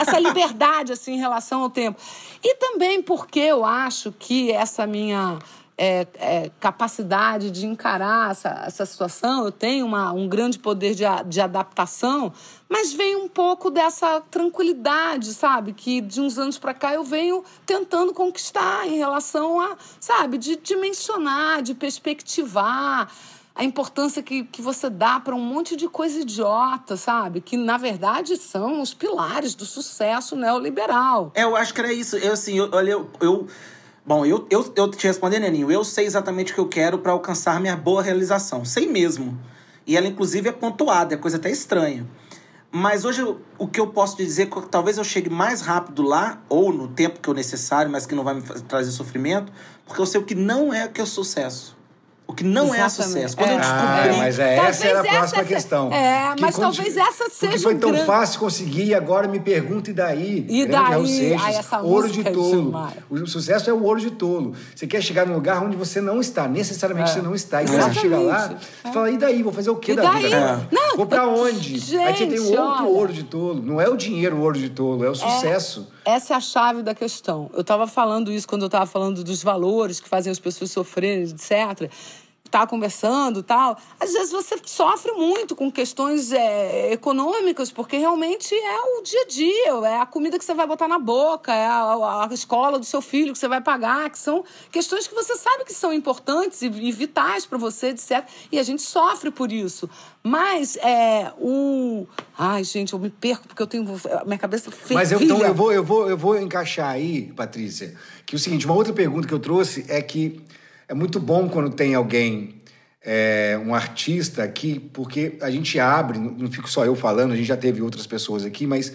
Essa liberdade, assim, em relação ao tempo. E também porque eu acho que essa minha é, é, capacidade de encarar essa, essa situação, eu tenho uma, um grande poder de, de adaptação, mas vem um pouco dessa tranquilidade, sabe? Que de uns anos para cá eu venho tentando conquistar em relação a, sabe, de dimensionar, de perspectivar a importância que, que você dá para um monte de coisa idiota, sabe? Que, na verdade, são os pilares do sucesso neoliberal. É, eu acho que era isso. Eu, assim, eu, olha, eu. eu- bom, eu, eu, eu te responder, Neninho. Eu sei exatamente o que eu quero pra alcançar minha boa realização. Sei mesmo. E ela, inclusive, é pontuada, é coisa até estranha. Mas hoje o que eu posso te dizer é que talvez eu chegue mais rápido lá, ou no tempo que eu necessário, mas que não vai me trazer sofrimento, porque eu sei o que não é que é sucesso. O que não é Exatamente. sucesso. Quando eu É. descobri. Ah, mas é, essa era a essa próxima se- questão. é, Que mas quando- talvez essa Porque seja foi um tão grande- fácil conseguir, agora me pergunta e daí? E Raul daí? Seixas, Ai, essa ouro de é tolo. demais. O sucesso é o ouro de tolo. Você quer chegar num lugar onde você não está, necessariamente É. você não está. E quando você chega lá, você fala, e daí? Vou fazer o quê E da daí? vida? Não, Vou pra onde? Aí você tem um gente, outro olha. ouro de tolo. Não é o dinheiro o ouro de tolo, é o sucesso. Essa é a chave da questão. Eu estava falando isso quando eu estava falando dos valores que fazem as pessoas sofrerem, etc. Estava conversando tal. Às vezes você sofre muito com questões é, econômicas, porque realmente é o dia a dia, é a comida que você vai botar na boca, é a, a escola do seu filho que você vai pagar, que são questões que você sabe que são importantes e, e vitais para você, etc. E a gente sofre por isso. Mas é o. Ai, gente, eu me perco porque eu tenho. Minha cabeça fervilha. Mas eu, então eu vou, eu, vou, eu vou encaixar aí, Patrícia, que o seguinte, uma outra pergunta que eu trouxe é que é muito bom quando tem alguém, é, um artista aqui, porque a gente abre, não fico só eu falando, a gente já teve outras pessoas aqui, mas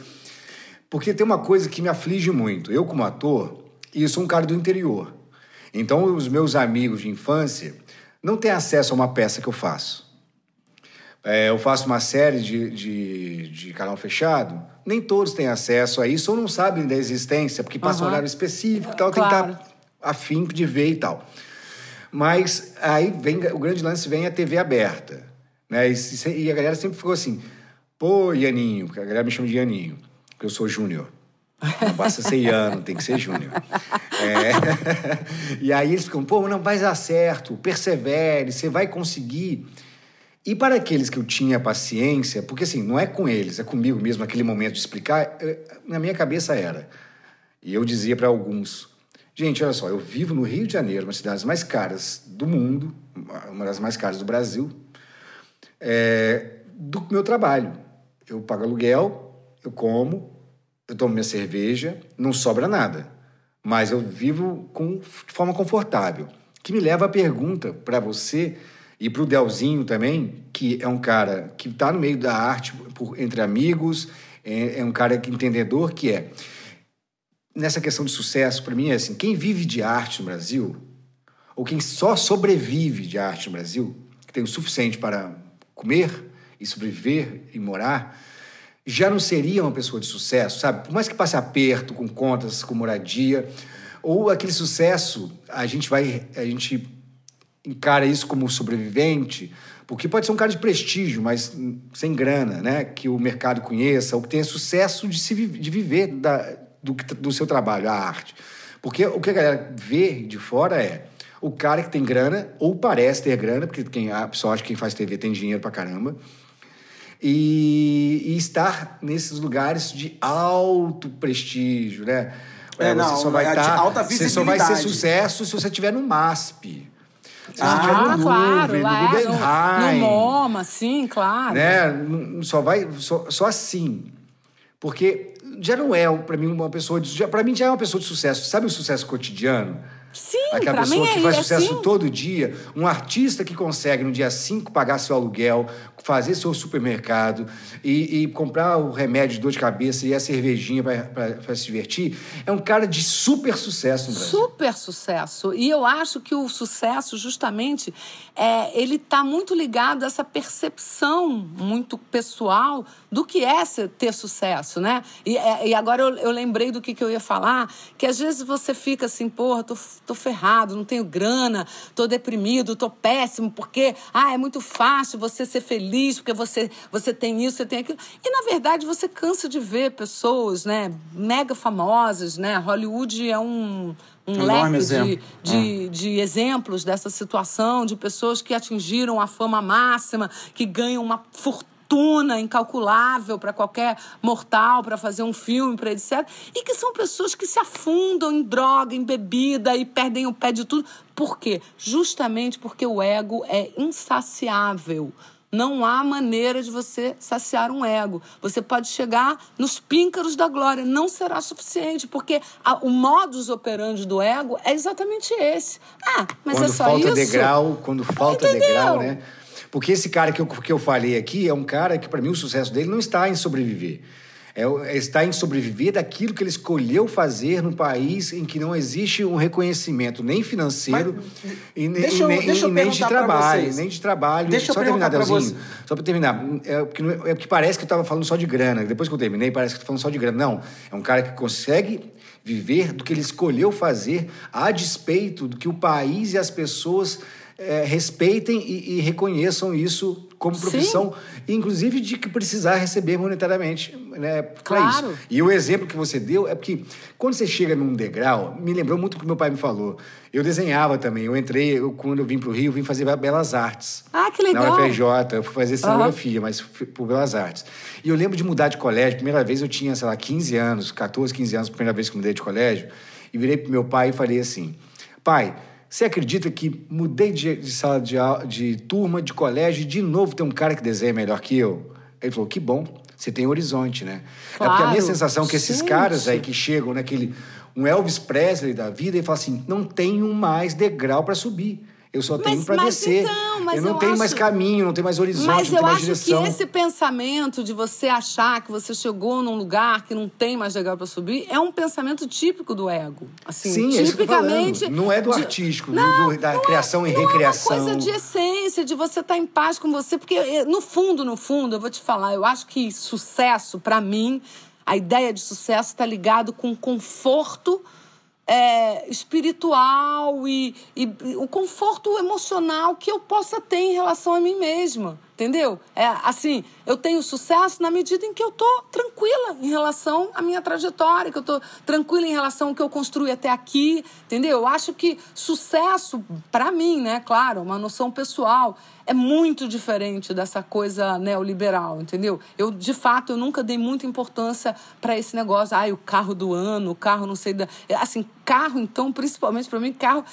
porque tem uma coisa que me aflige muito. Eu, como ator, e sou um cara do interior. Então, os meus amigos de infância não têm acesso a uma peça que eu faço. É, eu faço uma série de, de, de canal fechado, nem todos têm acesso a isso ou não sabem da existência, porque passa um Aham. horário específico e tal, Claro. tem que estar afim de ver e tal. Mas aí vem o grande lance vem a TV aberta. Né? E, e a galera sempre ficou assim, pô, Ianinho, porque a galera me chama de Ianinho, porque eu sou júnior. Não basta ser Iano, tem que ser Júnior. É. (laughs) E aí eles ficam, pô, não vai dar certo, persevere, você vai conseguir. E para aqueles que eu tinha paciência, porque assim, não é com eles, é comigo mesmo, aquele momento de explicar, eh, na minha cabeça era. E eu dizia para alguns: gente, olha só, eu vivo no Rio de Janeiro, uma das cidades mais caras do mundo, uma das mais caras do Brasil, é, do meu trabalho. Eu pago aluguel, eu como, eu tomo minha cerveja, não sobra nada. Mas eu vivo com, de forma confortável. Que me leva à pergunta para você e para o Delzinho também, que é um cara que está no meio da arte por- entre amigos, é, é um cara que entendedor que é. Nessa questão de sucesso, para mim é assim: quem vive de arte no Brasil, ou quem só sobrevive de arte no Brasil, que tem o suficiente para comer e sobreviver e morar, já não seria uma pessoa de sucesso, sabe? Por mais que passe aperto com contas, com moradia, ou aquele sucesso, a gente vai, a gente encara isso como sobrevivente, porque pode ser um cara de prestígio, mas sem grana, né? Que o mercado conheça, ou que tenha sucesso de se de viver da, do, do seu trabalho, a arte. Porque o que a galera vê de fora é o cara que tem grana, ou parece ter grana, porque quem, a pessoa acha que quem faz TV tem dinheiro pra caramba, e, e estar nesses lugares de alto prestígio, né? É, você não, só vai é estar, alta você só vai ser visibilidade. sucesso se você estiver no MASP. Se você Ah, estiver no claro, Louvre, lá no é, Guggenheim, no, no MoMA, sim, claro. né? Só vai só, só assim. Porque já não é para mim uma pessoa de para mim já é uma pessoa de sucesso. Sabe o sucesso cotidiano? Sim, Aquela pessoa mim que é- faz é sucesso assim. todo dia. Um artista que consegue, no dia 5, pagar seu aluguel, fazer seu supermercado e, e comprar o remédio de dor de cabeça e a cervejinha para se divertir. É um cara de super sucesso no Brasil. Super sucesso. E eu acho que o sucesso, justamente, é, ele está muito ligado a essa percepção muito pessoal do que é ser- ter sucesso, né? E, é, e agora eu, eu lembrei do que, que eu ia falar, que às vezes você fica assim, porra, tô, tô ferrado, não tenho grana, tô deprimido, tô péssimo, porque ah, é muito fácil você ser feliz, porque você, você tem isso, você tem aquilo. E, na verdade, você cansa de ver pessoas, né, mega famosas, né? Hollywood é um, um Um enorme leque de, de, de exemplos dessa situação, de pessoas que atingiram a fama máxima, que ganham uma fortuna incalculável para qualquer mortal, para fazer um filme, para etc. E que são pessoas que se afundam em droga, em bebida e perdem o pé de tudo. Por quê? Justamente porque o ego é insaciável. Não há maneira de você saciar um ego. Você pode chegar nos píncaros da glória, não será suficiente, porque a- o modus operandi do ego é exatamente esse. Ah, mas quando é só falta isso? degrau, quando falta Entendeu? degrau, né? Porque esse cara que eu, que eu falei aqui é um cara que, para mim, o sucesso dele não está em sobreviver. É, é está em sobreviver daquilo que ele escolheu fazer num país em que não existe um reconhecimento nem financeiro Mas, e, nem- eu- nem, eu e nem de trabalho. Nem de trabalho. Deixa eu só terminar, perguntar pra Delzinho. Só para terminar. É porque, é porque parece que eu estava falando só de grana. Depois que eu terminei, parece que eu tô falando só de grana. Não. É um cara que consegue viver do que ele escolheu fazer a despeito do que o país e as pessoas eh, respeitem e, e reconheçam isso como Sim. profissão, inclusive de que precisar receber monetariamente né, para Claro. isso. E o exemplo que você deu é porque quando você chega num degrau, me lembrou muito o que meu pai me falou. Eu desenhava também. Eu entrei, eu, quando eu vim para o Rio, eu vim fazer Belas Artes. Ah, que legal. Na UFRJ, eu fui fazer cenografia, mas fui por Belas Artes. E eu lembro de mudar de colégio. Primeira vez eu tinha, sei lá, 15 anos, 14, 15 anos, primeira vez que mudei de colégio. E virei pro meu pai e falei assim: pai. Você acredita que mudei de, de sala de, de turma, de colégio, e de novo tem um cara que desenha melhor que eu? Ele falou, que bom, você tem horizonte, né? É porque a minha Claro. sensação é que esses Gente. caras aí que chegam naquele... Um Elvis Presley da vida e fala assim, não tenho mais degrau para subir. Eu só tenho para descer. então, mas eu não eu tenho mais acho- caminho, não tenho mais horizonte, Mas não eu tenho mais acho direção. que esse pensamento de você achar que você chegou num lugar que não tem mais degrau para subir é um pensamento típico do ego. Assim, Sim, é isso que eu tô falando. tipicamente. Não é do de- artístico, do- Não, do- da não é- criação e não recriação. É uma coisa de essência, de você estar em paz com você, porque eh, no fundo, no fundo, eu vou te falar, eu acho que sucesso, para mim, a ideia de sucesso está ligado com conforto é, espiritual e, e- o conforto emocional que eu possa ter em relação a mim mesma. Entendeu? É assim, eu tenho sucesso na medida em que eu tô tranquila em relação à minha trajetória, que eu tô tranquila em relação ao que eu construí até aqui, entendeu? Eu acho que sucesso, para mim, né, claro, uma noção pessoal, é muito diferente dessa coisa neoliberal, entendeu? Eu, de fato, eu nunca dei muita importância para esse negócio, ai, o carro do ano, o carro não sei da, assim, carro então, principalmente para mim, carro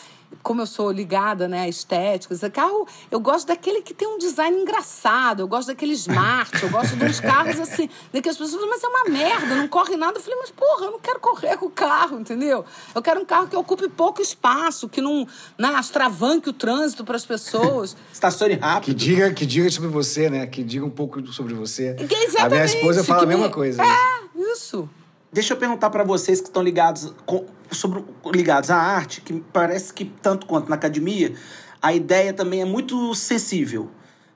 como eu sou ligada né, à estética, esse carro, eu gosto daquele que tem um design engraçado, eu gosto daquele smart, eu gosto de uns carros assim, daquelas pessoas falam, mas é uma merda, não corre nada. Eu falei, mas porra, eu não quero correr com o carro, entendeu? Eu quero um carro que ocupe pouco espaço, que não né, astravanque o trânsito para as pessoas. (laughs) Estacione Que rápido. diga, que diga sobre você, né? Que diga um pouco sobre você. Que a minha esposa fala que a mesma me- coisa. É, isso. Deixa eu perguntar pra vocês que estão ligados com- sobre ligados à arte, que parece que tanto quanto na academia, a ideia também é muito sensível.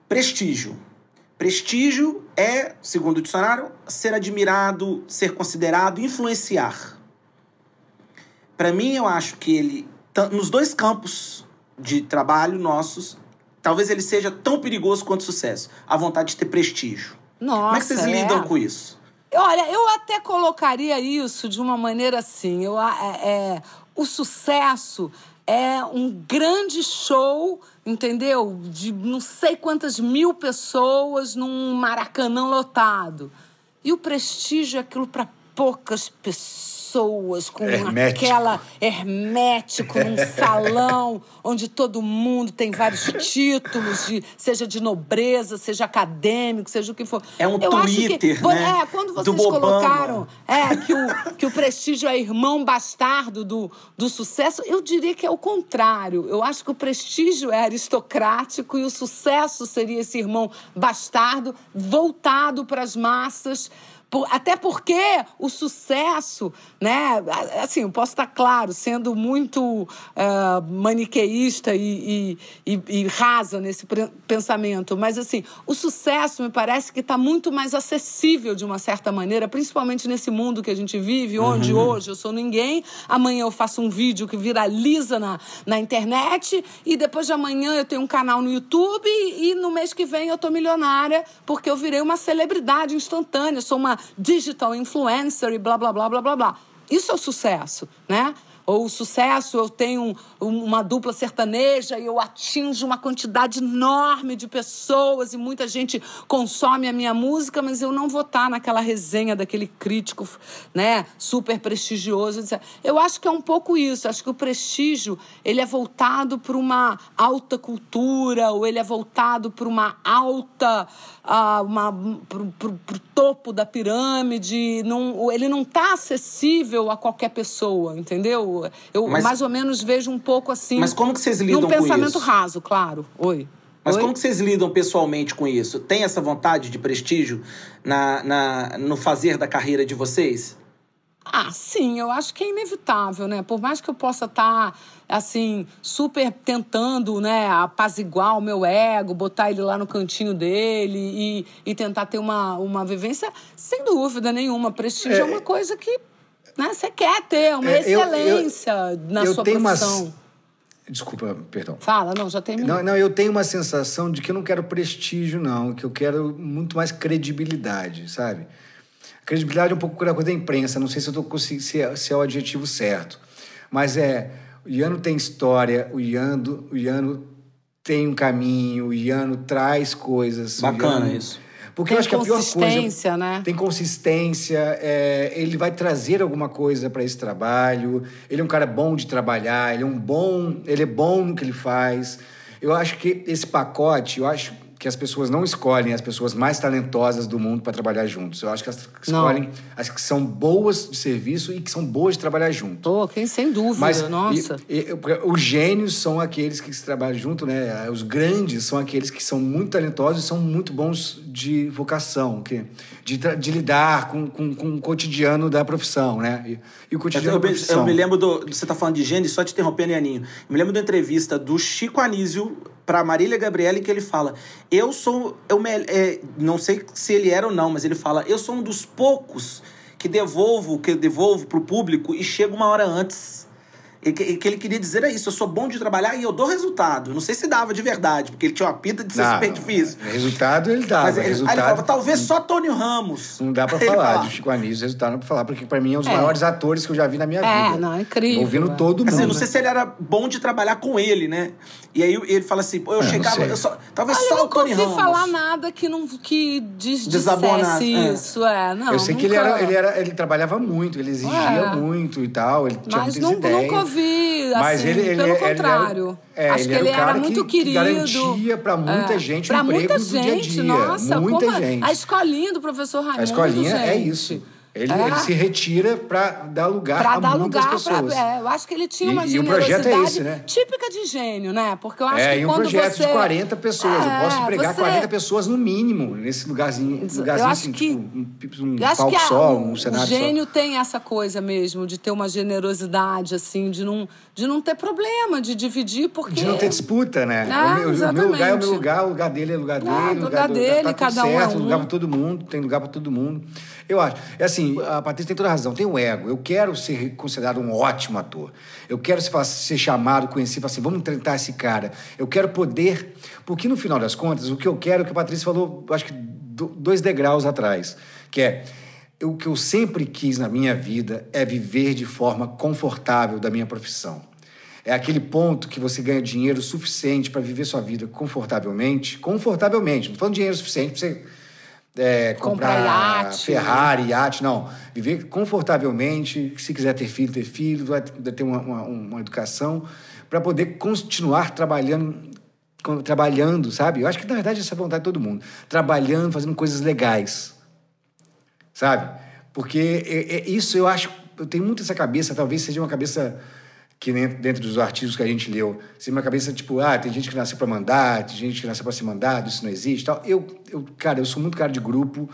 Prestígio. Prestígio é, segundo o dicionário, ser admirado, ser considerado, influenciar. Pra mim, eu acho que ele, nos dois campos de trabalho nossos, talvez ele seja tão perigoso quanto sucesso. A vontade de ter prestígio. Nossa, Como é que vocês é. lidam com isso? Olha, eu até colocaria isso de uma maneira assim. Eu, é, é, o sucesso é um grande show, entendeu? De não sei quantas mil pessoas num maracanã lotado. E o prestígio é aquilo para poucas pessoas com Hermético. aquela hermético num (laughs) salão onde todo mundo tem vários títulos, de, seja de nobreza, seja acadêmico, seja o que for. É um Eu acho que- Twitter, Vo- né? É, quando Do vocês colocaram é, que, o, que o prestígio é irmão bastardo do, do sucesso, eu diria que é o contrário. Eu acho que o prestígio é aristocrático e o sucesso seria esse irmão bastardo voltado para as massas. Por- até porque o sucesso, né? Assim, eu posso estar claro, sendo muito ah, maniqueísta e, e, e- e rasa nesse pensamento, mas assim, o sucesso me parece que está muito mais acessível de uma certa maneira, principalmente nesse mundo que a gente vive, onde hoje eu sou ninguém, amanhã eu faço um vídeo que viraliza na, na internet e depois de amanhã eu tenho um canal no YouTube e, e no mês que vem eu tô milionária porque eu virei uma celebridade instantânea, sou uma digital influencer e blá blá blá blá blá blá. Isso é o sucesso, né? Ou o sucesso, eu tenho um- uma dupla sertaneja e eu atinjo uma quantidade enorme de pessoas e muita gente consome a minha música, mas eu não vou estar naquela resenha daquele crítico, né, super prestigioso. Eu acho que é um pouco isso. Acho que o prestígio ele é voltado para uma alta cultura ou ele é voltado para uma alta, ah, pro, pro- pro topo da pirâmide. Não, ele não está acessível a qualquer pessoa, entendeu? Eu Mas- mais ou menos vejo um pouco assim. Mas como que vocês lidam num com pensamento isso? raso, claro. Oi. Mas Oi? como que vocês lidam pessoalmente com isso? Tem essa vontade de prestígio na, na, no fazer da carreira de vocês? Ah, sim, eu acho que é inevitável, né? Por mais que eu possa estar, assim, super tentando, né, apaziguar o meu ego, botar ele lá no cantinho dele e, e tentar ter uma, uma vivência, sem dúvida nenhuma. Prestígio é, uma coisa que né, você quer ter, uma É, eu- eu- excelência na eu sua tenho profissão. Desculpa, perdão. Fala, não, já terminei. Não, não, eu tenho uma sensação de que eu não quero prestígio, não. Que eu quero muito mais credibilidade, sabe? Credibilidade é um pouco da coisa da imprensa. Não sei se eu tô conseguindo se é, se é o adjetivo certo. Mas é, o Iano tem história, o Iano, o Iano tem um caminho, o Iano traz coisas. Bacana Iano- isso. Porque Tem eu acho que a pior coisa. consistência, né? Tem consistência, é, ele vai trazer alguma coisa para esse trabalho. Ele é um cara bom de trabalhar, ele é um bom, ele é bom no que ele faz. Eu acho que esse pacote, eu acho que as pessoas não escolhem as pessoas mais talentosas do mundo para trabalhar juntos. Eu acho que elas escolhem as que são boas de serviço e que são boas de trabalhar junto. Pô, quem sem dúvida, Mas nossa. e- e- os gênios são aqueles que se trabalham junto, né? Os grandes são aqueles que são muito talentosos e são muito bons de vocação, que, de, de lidar com, com, com o cotidiano da profissão, né? E, e o Eu, cotidiano eu da me- profissão. eu me lembro do. Você tá falando de gênio, só te interrompendo, Aninho. Eu me lembro da entrevista do Chico Anísio pra Marília Gabriela, em que ele fala: Eu sou. Eu me- é, não sei se ele era ou não, mas ele fala: Eu sou um dos poucos que devolvo, que devolvo pro público e chego uma hora antes. E que, que ele queria dizer é isso: eu sou bom de trabalhar e eu dou resultado. Não sei se dava de verdade, porque ele tinha uma pinta de ser Não, super difícil. Resultado ele dá. Mas ele, aí resultado, ele falava: talvez só Tônio Ramos. Não dá pra Aí falar falava, de Chico Anísio, resultado não dá pra falar, porque pra mim é um dos É. maiores atores que eu já vi na minha É, vida. não, é incrível, Ouvindo é. todo mundo. Assim, eu não né? sei se ele era bom de trabalhar com ele, né? E aí ele fala assim, pô, eu É, não chegava, eu só, talvez Olha, eu só o nunca Tony Ramos. falar nada que, não, que dissesse é. isso. É, não, eu sei que ele, nunca- era, ele, era, ele trabalhava muito, ele exigia É. muito e tal, ele tinha Mas muitas nunca, ideias. nunca ouvi, assim, Mas ele, ele, pelo ele era- contrário. é, Acho ele que era ele era que- muito que querido. garantia pra muita É, gente pra emprego muita do dia gente, dia. Nossa, Muita gente. A escolinha do professor Raimundo, A escolinha é gente. isso. Ele, É. ele se retira pra dar lugar Pra a dar muitas lugar pessoas. pra. É, eu acho que ele tinha E- uma e o projeto é generosidade esse, né? típica de gênio, né? Porque eu acho É, que e um projeto você... de 40 pessoas. eu É, posso pregar você- 40 pessoas no mínimo nesse lugarzinho. Eu lugarzinho acho assim, que- tipo, um, um palco que a- só, o, um o cenário gênio tem essa coisa mesmo, de ter uma generosidade, assim, de não, de não ter problema, de dividir, só. porque... De não ter disputa, né? Ah, o, meu, o meu lugar é o meu lugar, o lugar dele é o lugar dele. Ah, o do lugar, lugar dele, tá tudo cada um é certo, um. lugar pra todo mundo, tem lugar pra todo mundo. Eu acho. É assim, a Patrícia tem toda razão, tem um ego. Eu quero ser considerado um ótimo ator. Eu quero ser, ser chamado, conhecido, assim, vamos tentar esse cara. Eu quero poder... Porque, no final das contas, o que eu quero, é o que a Patrícia falou, acho que do- dois degraus atrás, que é... O que eu sempre quis na minha vida é viver de forma confortável da minha profissão. É aquele ponto que você ganha dinheiro suficiente para viver sua vida confortavelmente. Confortavelmente. Não falando dinheiro suficiente para você é, Comprar comprar iate. Ferrari, iate, não. Viver confortavelmente, se quiser ter filho, ter filho, vai ter uma, uma, uma educação, para poder continuar trabalhando, trabalhando, sabe? Eu acho que, na verdade, essa é a vontade de todo mundo. Trabalhando, fazendo coisas legais sabe? Porque é- é- isso eu acho, eu tenho muito essa cabeça, talvez seja uma cabeça que dentro dos artigos que a gente leu, seja uma cabeça tipo, ah, tem gente que nasceu para mandar, tem gente que nasceu para ser mandado, isso não existe, tal. Eu, eu, cara, eu sou muito cara de grupo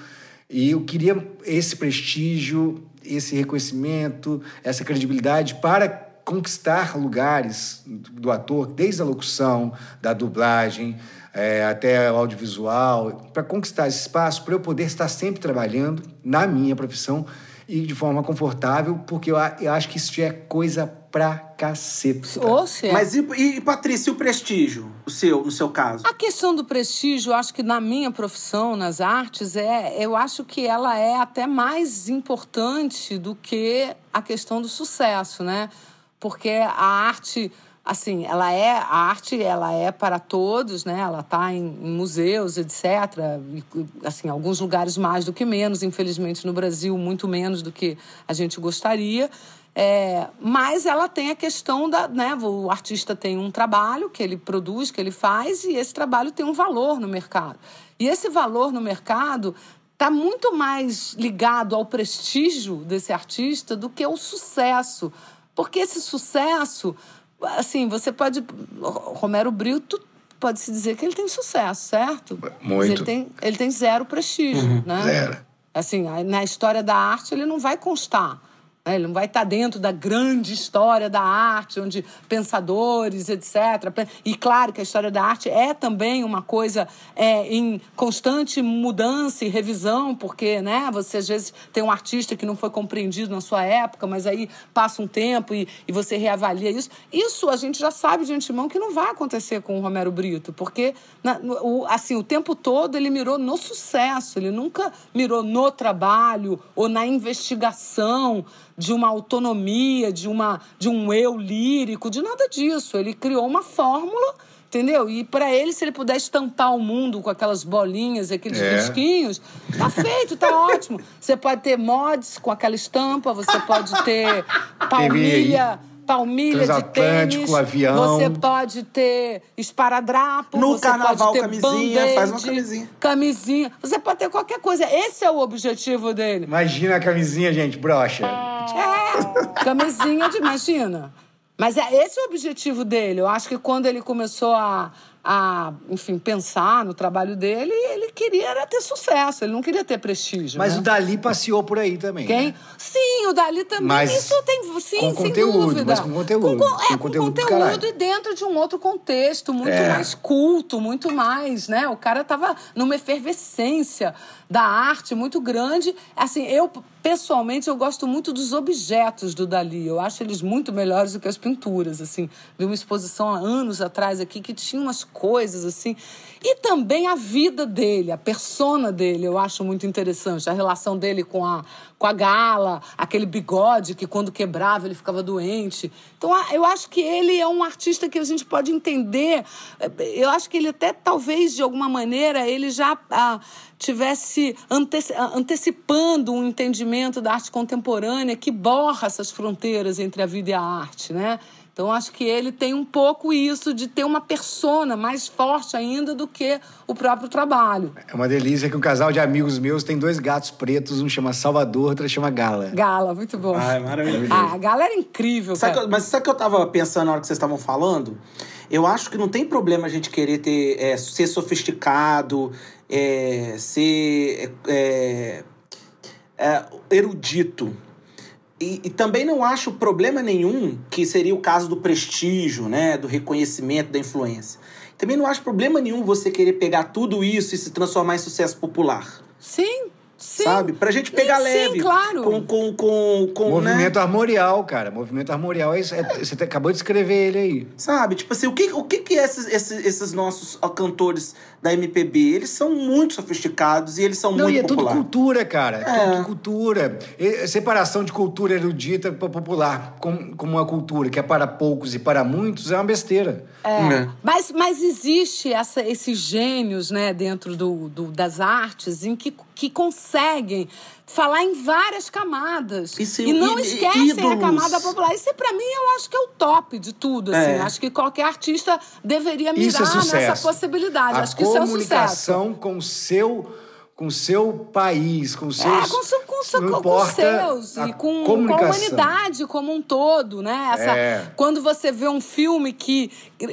e eu queria esse prestígio, esse reconhecimento, essa credibilidade para conquistar lugares do ator, desde a locução, da dublagem, é, até o audiovisual, para conquistar esse espaço, para eu poder estar sempre trabalhando na minha profissão e de forma confortável, porque eu, eu acho que isso é coisa pra caceta. Ou. Mas e, e, Patrícia, e o prestígio? O seu, no seu caso? A questão do prestígio, eu acho que na minha profissão, nas artes, é, eu acho que ela é até mais importante do que a questão do sucesso, né? Porque a arte, assim, ela é a arte, ela é para todos, né? Ela está em, em museus, etc. E, assim, alguns lugares mais do que menos, infelizmente no Brasil muito menos do que a gente gostaria. É, mas ela tem a questão da, né, o artista tem um trabalho que ele produz, que ele faz, e esse trabalho tem um valor no mercado. E esse valor no mercado está muito mais ligado ao prestígio desse artista do que ao sucesso. Porque esse sucesso, assim, você pode. Romero Brito pode se dizer que ele tem sucesso, certo? Mas Muito. Ele tem, ele tem zero prestígio, né? Zero. Assim, na história da arte ele não vai constar. Né? Ele não vai estar dentro da grande história da arte, onde pensadores, etc. E claro que a história da arte é também uma coisa é, em constante mudança e revisão, porque né, você às vezes tem um artista que não foi compreendido na sua época, mas aí passa um tempo e, e você reavalia isso. Isso a gente já sabe de antemão que não vai acontecer com o Romero Brito, porque na- o, assim, o tempo todo ele mirou no sucesso, ele nunca mirou no trabalho ou na investigação de uma autonomia, de, uma, de um eu lírico, de nada disso. Ele criou uma fórmula, entendeu? E para ele, se ele puder estampar o mundo com aquelas bolinhas, aqueles É. risquinhos, tá feito, tá (laughs) ótimo. Você pode ter mods com aquela estampa, você pode ter palmilha. Palmilha de Transatlântico, tênis, avião. você pode ter esparadrapo, No você carnaval, pode ter camisinha, faz uma camisinha. Camisinha, você pode ter qualquer coisa. Esse é o objetivo dele. Imagina a camisinha, gente, brocha. É, camisinha de, imagina. Mas é esse é o objetivo dele. Eu acho que quando ele começou a, a enfim, pensar no trabalho dele, ele queria era ter sucesso, ele não queria ter prestígio. Mas né? o Dali passeou por aí também. Quem? né? Sim, o Dali também. Mas Isso tem, sim, com sem conteúdo, dúvida. mas com conteúdo, Com, é, com conteúdo do conteúdo e dentro de um outro contexto, muito É. mais culto, muito mais, né? O cara tava numa efervescência da arte muito grande. Assim, eu, pessoalmente, eu gosto muito dos objetos do Dali. Eu acho eles muito melhores do que as pinturas, assim. Vi uma exposição há anos atrás aqui que tinha umas coisas, assim. E também a vida dele, a persona dele, eu acho muito interessante. A relação dele com a, com a gala, aquele bigode que quando quebrava ele ficava doente. Então eu acho que ele é um artista que a gente pode entender. Eu acho que ele até, talvez, de alguma maneira, ele já ah, tivesse anteci- ah, antecipando um entendimento da arte contemporânea que borra essas fronteiras entre a vida e a arte, né? Então, acho que ele tem um pouco isso de ter uma persona mais forte ainda do que o próprio trabalho. É uma delícia que um casal de amigos meus tem dois gatos pretos, um chama Salvador, outro chama Gala. Gala, muito bom. Ai, maravilhoso. Ah, a Gala era incrível, Sabe eu- mas sabe o que eu tava pensando na hora que vocês estavam falando? Eu acho que não tem problema a gente querer ter, é, ser sofisticado, é, ser é, é, erudito. E, e também não acho problema nenhum, que seria o caso do prestígio, né? Do reconhecimento, da influência. Também não acho problema nenhum você querer pegar tudo isso e se transformar em sucesso popular. Sim, sim. Sabe? Pra gente pegar Sim, leve. claro. Com, com, com, com né? Movimento armorial, cara. Movimento armorial. é isso, é- você acabou de escrever ele aí. Sabe? Tipo assim, o que, o que, que esses, esses, esses nossos cantores da MPB? Eles são muito sofisticados e eles são Não, muito e é tudo populares. cultura, cara. É, É. tudo cultura. E- separação de cultura erudita para popular, como, como uma cultura que é para poucos e para muitos, é uma besteira. É. Mas, mas existe essa, esses gênios né, dentro do, do- das artes em que que conseguem falar em várias camadas. E e não e- esquecem a ídolos. camada popular. Isso, pra mim, eu acho que é o top de tudo. Assim. É. Acho que qualquer artista deveria é mirar nessa sucesso. possibilidade. A acho que isso é o sucesso. comunicação com o seu com o seu país, com os seus É, com, seu- com, seu- não com seus e com, com a humanidade como um todo, né? Essa, É. Quando você vê um filme que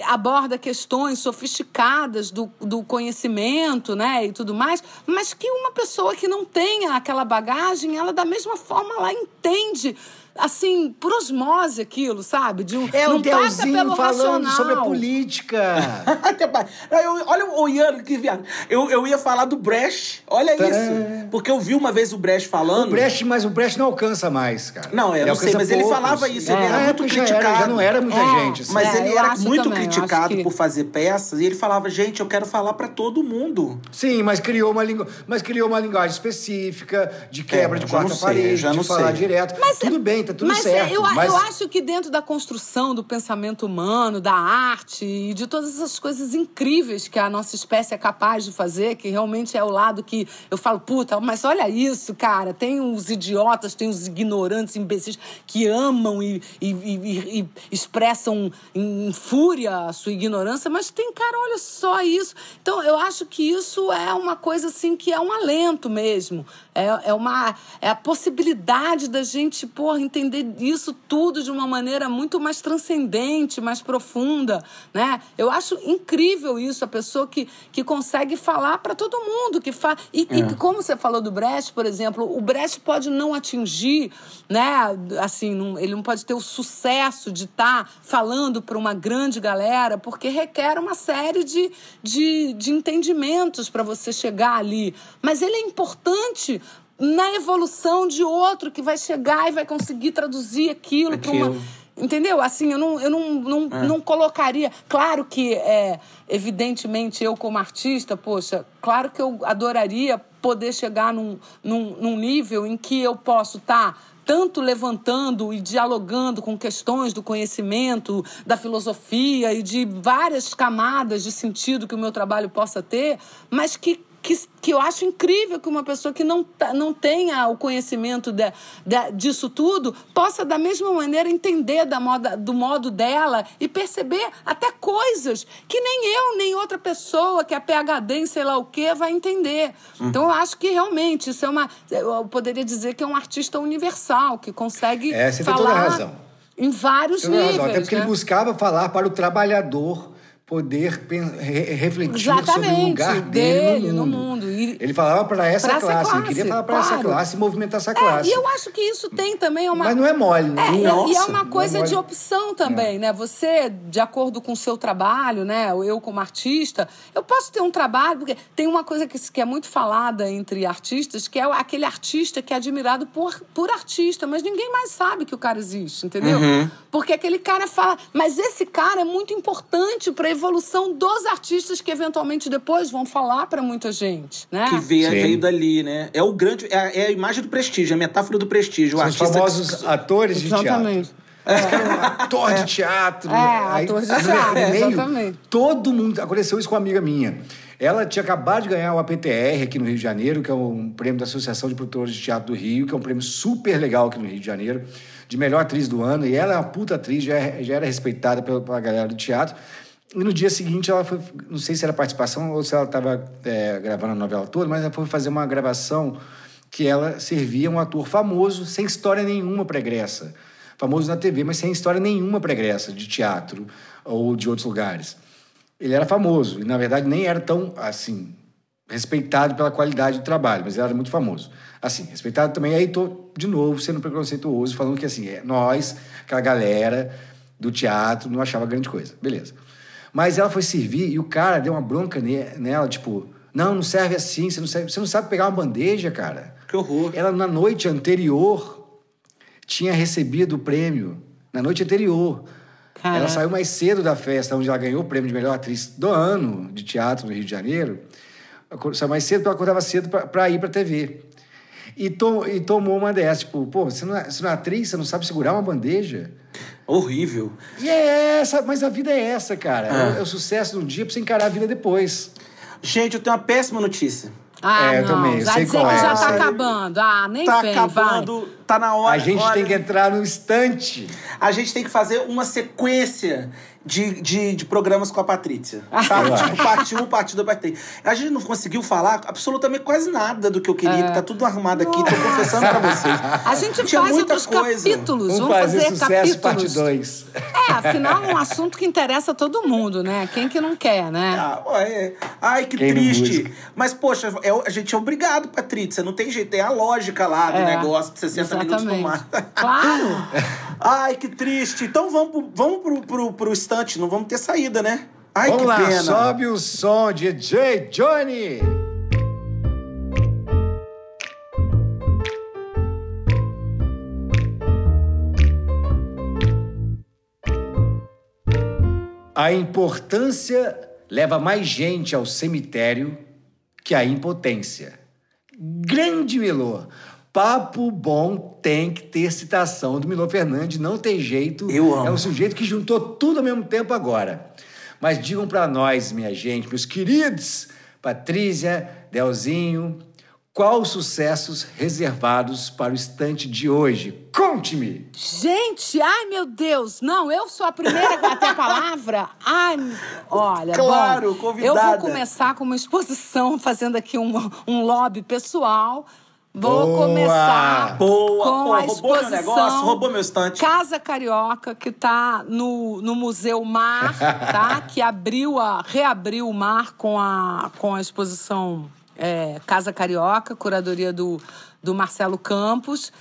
aborda questões sofisticadas do, do conhecimento, né, e tudo mais, mas que uma pessoa que não tenha aquela bagagem, ela da mesma forma ela entende assim, por osmose aquilo, sabe? De um, É não o passa pelo falando racional. sobre a política. (laughs) Eu- olha o Ian, que viado. Eu, eu ia falar do Brecht. Olha Tá. isso. Porque eu vi uma vez o Brecht falando. O Brecht, mas o Brecht não alcança mais, cara. Não, eu Ele não sei, mas ele poucos. falava isso, ele É, era na muito época já era- criticado. Já não era muita É, gente. assim. Mas É, ele era muito também, criticado que- por fazer peças e ele falava, gente, eu quero falar pra todo mundo. Sim, mas criou uma língua, mas criou uma linguagem específica de quebra É, de quarta sei, parede, já de não falar sei. direto. tudo bem, tá tudo mas certo. Eu, mas eu acho que dentro da construção do pensamento humano, da arte e de todas essas coisas incríveis que a nossa espécie é capaz de fazer, que realmente é o lado que eu falo, puta, mas olha isso, cara, tem os idiotas, tem os ignorantes, imbecis que amam e, e- e- e expressam em, em fúria a sua ignorância, mas tem, cara, olha só isso. Então, eu acho que isso é uma coisa assim que é um alento mesmo. É, é uma é a possibilidade da gente, porra, entender isso tudo de uma maneira muito mais transcendente, mais profunda, né? Eu acho incrível isso, a pessoa que, que consegue falar para todo mundo, que fa... e, e que, como você falou do Brecht, por exemplo, o Brecht pode não atingir, né? Assim, não- ele não pode ter o sucesso de estar falando para uma grande galera, porque requer uma série de, de, de entendimentos para você chegar ali. Mas ele é importante na evolução de outro que vai chegar e vai conseguir traduzir aquilo para uma. Aquilo. Entendeu? Assim, eu não, eu não, não, não colocaria. Claro que, é, evidentemente, eu como artista, poxa, claro que eu adoraria poder chegar num, num, num nível em que eu posso estar tanto levantando e dialogando com questões do conhecimento, da filosofia e de várias camadas de sentido que o meu trabalho possa ter, mas que que, que eu acho incrível que uma pessoa que não, tá- não tenha o conhecimento de, de- disso tudo possa, da mesma maneira, entender da moda, do modo dela e perceber até coisas que nem eu, nem outra pessoa que é PHD em sei lá o quê vai entender. Então, eu acho que realmente isso é uma. Eu poderia dizer que é um artista universal, que consegue É, você tem falar toda a razão. em vários Tem toda níveis. razão. Até porque né? ele buscava falar para o trabalhador poder refletir sobre o Exatamente, lugar dele, dele no no mundo. mundo. E- Ele falava para essa, Pra essa classe, ele queria falar para essa claro. classe e movimentar essa É, classe. e eu acho que isso tem também uma. Mas não é mole, né? É, e- e é Nossa, uma não coisa mole. de opção também, né? Você, de acordo com o seu trabalho, né? Eu como artista, eu posso ter um trabalho, porque tem uma coisa que, que é muito falada entre artistas, que é aquele artista que é admirado por, por artista, mas ninguém mais sabe que o cara existe, entendeu? Porque aquele cara fala, mas esse cara é muito importante para evolução dos artistas que eventualmente depois vão falar para muita gente, né? Que veio, veio dali, né? É o grande. É, a- é a imagem do prestígio, a metáfora do prestígio. São os famosos atores de teatro. Exatamente. Cara é (laughs) ator de teatro. É, ator de teatro, meio, exatamente. Todo mundo. Aconteceu isso com uma amiga minha. Ela tinha acabado de ganhar o APTR aqui no Rio de Janeiro, que é um prêmio da Associação de Produtores de Teatro do Rio, que é um prêmio super legal aqui no Rio de Janeiro, de melhor atriz do ano. E ela é uma puta atriz, já, é- já era respeitada pela, pela galera do teatro. E no dia seguinte ela foi, não sei se era participação ou se ela estava gravando a novela toda, mas ela foi fazer uma gravação que ela servia um ator famoso, sem história nenhuma pregressa. Famoso na TV, mas sem história nenhuma pregressa de teatro ou de outros lugares. Ele era famoso e, na verdade, nem era tão, assim, respeitado pela qualidade do trabalho, mas ele era muito famoso. Assim, respeitado também, aí tô, de novo, sendo preconceituoso, falando que, assim, é, nós, aquela galera do teatro, não achava grande coisa. Beleza. Mas ela foi servir e o cara deu uma bronca ne- nela, tipo, não, não serve assim, você não, serve, você não sabe pegar uma bandeja, cara. Que horror. Ela, na noite anterior, tinha recebido o prêmio. Na noite anterior. Caraca. Ela saiu mais cedo da festa, onde ela ganhou o prêmio de melhor atriz do ano de teatro no Rio de Janeiro. Saiu mais cedo porque ela acordava cedo para ir para TV. E, to, e tomou uma dessas. Tipo, pô, você não, é, você não é atriz, você não sabe segurar uma bandeja? Horrível. E é essa, mas a vida é essa, cara. Ah. É, o- é o sucesso de um dia pra você encarar a vida depois. Gente, eu tenho uma péssima notícia. Ah, É, eu não. também, já sei dizer qual que é, já tá sei. acabando. Ah, nem Tá vem, acabando, tá na hora. A gente olha, tem que entrar no instante. A gente tem que fazer uma sequência de, de, de programas com a Patrícia. Sabe? Eu tipo, parte 1, parte 2, parte 3. A gente não conseguiu falar absolutamente quase nada do que eu queria, que tá tudo arrumado aqui, tô confessando pra vocês. A gente Tinha faz muita outros coisa. capítulos. Vamos Vamos fazer fazer sucesso parte capítulos. 2. É, afinal, é um assunto que interessa a todo mundo, né? Quem que não quer, né? Ah, ué, Ai, que Quem triste. Mas, poxa, é, a gente é obrigado, Patrícia. Não tem jeito, é a lógica lá do É, negócio de 60 minutos no mar. Claro. (laughs) Ai, que triste. Então vamos pro, vamos pro, pro, pro estante, não vamos ter saída, né? Ai, Vamos que lá, pena. sobe o som, DJ Johnny. A importância leva mais gente ao cemitério que a impotência. Grande Milô. Papo bom tem que ter citação do Milô Fernandes, não tem jeito. Eu amo. É um sujeito que juntou tudo ao mesmo tempo agora. Mas digam pra nós, minha gente, meus queridos, Patrícia, Delzinho, quais os sucessos reservados para o estante de hoje? Conte-me! Gente, ai meu Deus, não, eu sou a primeira a bater a palavra. Ai, olha, Claro, bom, eu convidada. vou começar com uma exposição, fazendo aqui um, um lobby pessoal. Vou Boa! começar Boa, com pô, a roubou meu exposição negócio, roubou meu estante. Casa Carioca, que tá no, no Museu Mar, (laughs) tá? Que abriu a, reabriu o Mar com a, com a exposição é, Casa Carioca, curadoria do, do Marcelo Campos.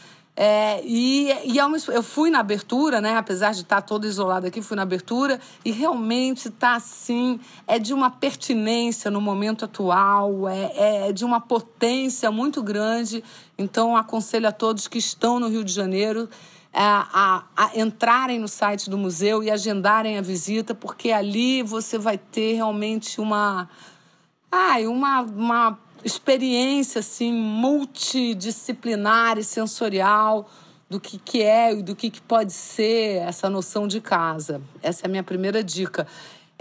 É, e e é eu fui na abertura, né? Apesar de estar toda isolada aqui, fui na abertura e realmente está assim, é de uma pertinência no momento atual, é, é de uma potência muito grande. Então, aconselho a todos que estão no Rio de Janeiro a, a, a entrarem no site do museu e agendarem a visita, porque ali você vai ter realmente uma. Ai, uma, uma experiência assim multidisciplinar e sensorial do que, que é e do que, que pode ser essa noção de casa. Essa é a minha primeira dica.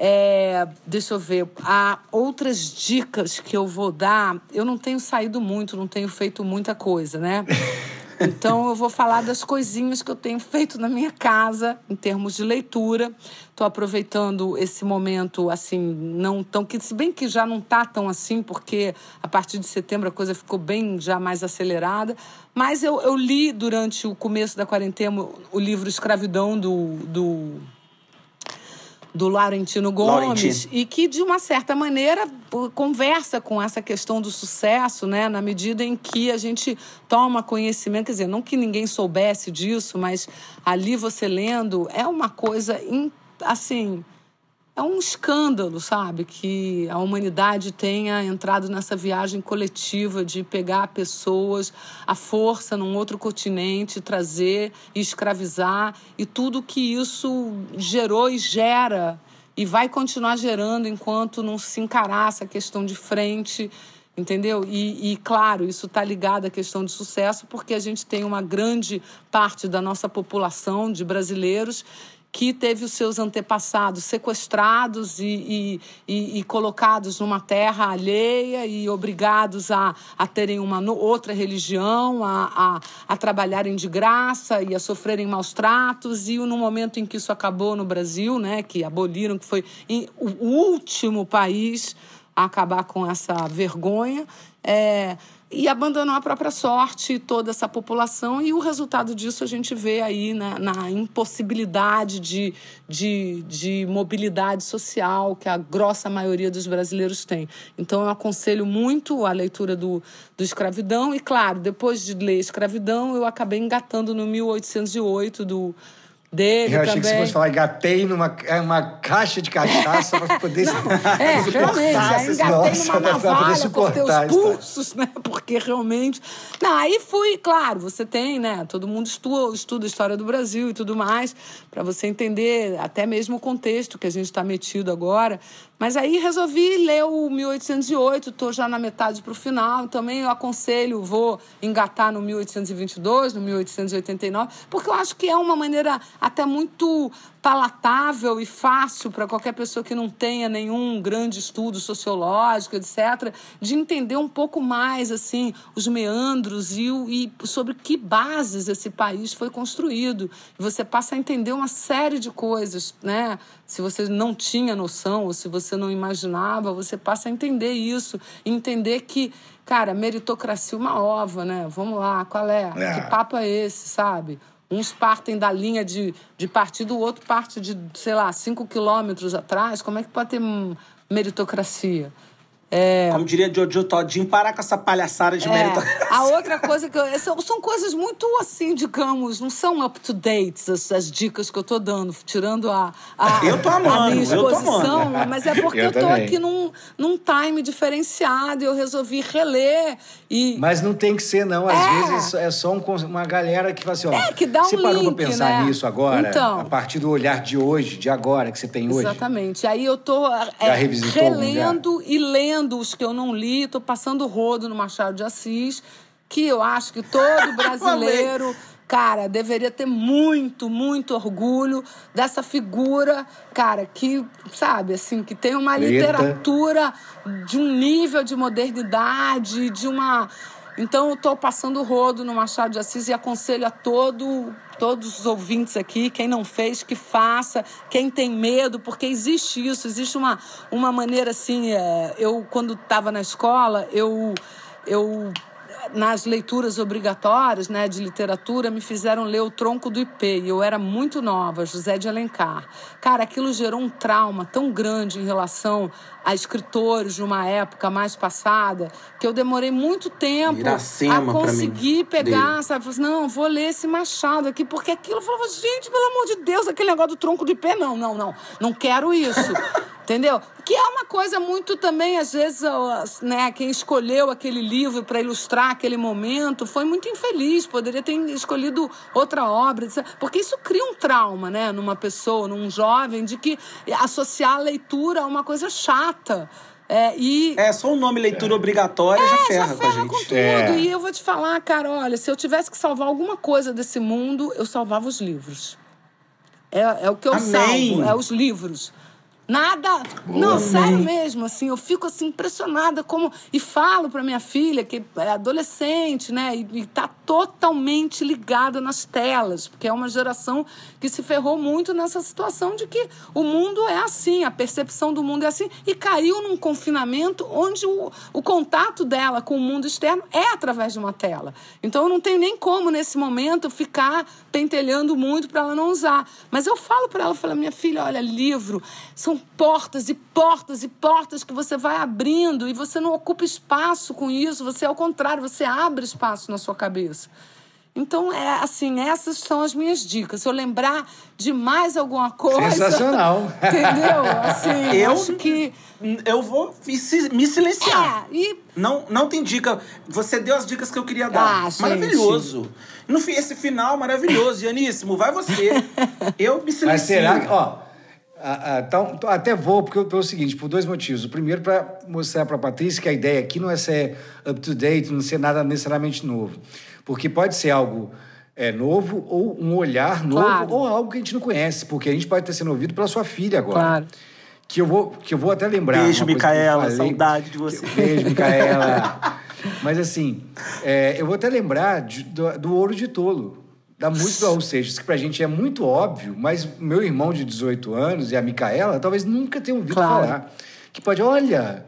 É, deixa eu ver. Há outras dicas que eu vou dar. Eu não tenho saído muito, não tenho feito muita coisa, né? (laughs) Então eu vou falar das coisinhas que eu tenho feito na minha casa em termos de leitura. Estou aproveitando esse momento assim, não tão que se bem que já não tá tão assim, porque a partir de setembro a coisa ficou bem já mais acelerada. Mas eu, eu li durante o começo da quarentena o livro Escravidão do, do do Laurentino Gomes Laurentino. e que de uma certa maneira conversa com essa questão do sucesso, né, na medida em que a gente toma conhecimento, quer dizer, não que ninguém soubesse disso, mas ali você lendo é uma coisa assim, é um escândalo, sabe, que a humanidade tenha entrado nessa viagem coletiva de pegar pessoas à força num outro continente, trazer e escravizar e tudo que isso gerou e gera e vai continuar gerando enquanto não se encarar essa questão de frente. Entendeu? E, e, claro, isso está ligado à questão de sucesso, porque a gente tem uma grande parte da nossa população de brasileiros que teve os seus antepassados sequestrados e, e, e, e colocados numa terra alheia e obrigados a, a terem uma outra religião, a, a, a trabalharem de graça e a sofrerem maus tratos. E no momento em que isso acabou no Brasil, né, que aboliram, que foi o último país a acabar com essa vergonha. É, e abandonou a própria sorte toda essa população e o resultado disso a gente vê aí na, na impossibilidade de, de, de mobilidade social que a grossa maioria dos brasileiros tem. Então eu aconselho muito a leitura do, do Escravidão e claro, depois de ler Escravidão eu acabei engatando no 1808 do dele Eu achei também. que você fosse falar, gatei numa é uma caixa de cachaça para poder. É, (laughs) suportar realmente, engatei numa navalha, cortei os pulsos, né? Porque realmente... Não, aí fui, claro, você tem, né? Todo mundo estuda, estuda a história do Brasil e tudo mais, para você entender até mesmo o contexto que a gente está metido agora. Mas aí resolvi ler o 1808, estou já na metade para o final. Também eu aconselho, vou engatar no 1822, no 1889, porque eu acho que é uma maneira até muito palatável e fácil para qualquer pessoa que não tenha nenhum grande estudo sociológico, etc., de entender um pouco mais assim os meandros e, e sobre que bases esse país foi construído. Você passa a entender uma série de coisas, né? Se você não tinha noção ou se você não imaginava, você passa a entender isso, entender que Cara, meritocracia uma ova, né? Vamos lá, qual é? É. Que papo é esse, sabe? Uns partem da linha de, de partido, o outro parte de, sei lá, cinco quilômetros atrás. Como é que pode ter meritocracia? É, Como diria Jojo Todinho, parar com essa palhaçada de é, meritocracia. a outra coisa que eu, são, são coisas muito assim, digamos, não são up to date as, as dicas que eu tô dando, tirando a, a, Eu tô amando, a minha eu tô exposição, mas é porque eu, Eu tô também. aqui num, num time diferenciado e eu resolvi reler e Mas não tem que ser, não. Às É. vezes é só um uma galera que fala assim, ó. É, que dá um Você parou link, pra pensar né? nisso agora? Então. A partir do olhar de hoje, de agora, que você tem hoje? Exatamente. Aí eu tô é, relendo e lendo os que eu não li, tô passando rodo no Machado de Assis, que eu acho que todo (laughs) brasileiro, cara, deveria ter muito, muito orgulho dessa figura, cara, que, sabe, assim, que tem uma literatura de um nível de modernidade, de uma então eu estou passando o rodo no Machado de Assis e aconselho a todo, todos os ouvintes aqui, quem não fez, que faça, quem tem medo, porque existe isso, existe uma, uma maneira assim. é, eu, quando estava na escola, eu, eu nas leituras obrigatórias né, de literatura, me fizeram ler O Tronco do Ipê. E eu era muito nova, José de Alencar. Cara, aquilo gerou um trauma tão grande em relação a escritores de uma época mais passada, que eu demorei muito tempo Iracema a conseguir pegar, dele. sabe? Falei assim, não, vou ler esse Machado aqui, porque aquilo eu falava, gente, pelo amor de Deus, aquele negócio do tronco do Ipê, não, não, não, não quero isso. (laughs) Entendeu? Que é uma coisa muito também, às vezes, né, quem escolheu aquele livro para ilustrar aquele momento foi muito infeliz, poderia ter escolhido outra obra, etc. porque isso cria um trauma, né, numa pessoa, num jovem, de que associar a leitura a uma coisa chata. É, e É, só o nome leitura obrigatória já é, ferra, já com a ferra gente. com tudo. É. E eu vou te falar, cara, olha, se eu tivesse que salvar alguma coisa desse mundo, eu salvava os livros. É, é o que eu Amém. salvo, é os livros. Nada. não, sério mesmo, assim, eu fico assim impressionada como e falo para minha filha que é adolescente, né, e, e tá totalmente ligada nas telas, porque é uma geração que se ferrou muito nessa situação de que o mundo é assim, a percepção do mundo é assim e caiu num confinamento onde o, o contato dela com o mundo externo é através de uma tela. Então eu não tenho nem como nesse momento ficar pentelhando muito para ela não usar. Mas eu falo para ela, falo, minha filha, olha, livro são portas e portas e portas que você vai abrindo e você não ocupa espaço com isso, você ao contrário, você abre espaço na sua cabeça. Então, é assim, essas são as minhas dicas. Se eu lembrar de mais alguma coisa. Sensacional. (laughs) Entendeu? Assim, Eu- acho que. Eu vou me si- me silenciar. É, e Não, não tem dica. Você deu as dicas que eu queria dar. Ah, gente. maravilhoso. No, esse final maravilhoso, Janíssimo. Vai você. (laughs) Eu me silencio. Mas será que, ó, a- a- então, até vou, porque, pelo seguinte, por dois motivos. O primeiro, para mostrar para a Patrícia que a ideia aqui não é ser up to date, não ser nada necessariamente novo. Porque pode ser algo é, novo, ou um olhar novo, Claro. ou algo que a gente não conhece, porque a gente pode estar sendo ouvido pela sua filha agora. Claro. Que eu vou, que eu vou até lembrar. Beijo, Micaela, saudade de você. Beijo, Micaela. (laughs) Mas assim, é, eu vou até lembrar de- do, do Ouro de Tolo, da música do Raul Seixas, que pra gente é muito óbvio, mas meu irmão de 18 anos e a Micaela talvez nunca tenham ouvido Claro. falar. Que pode, olha.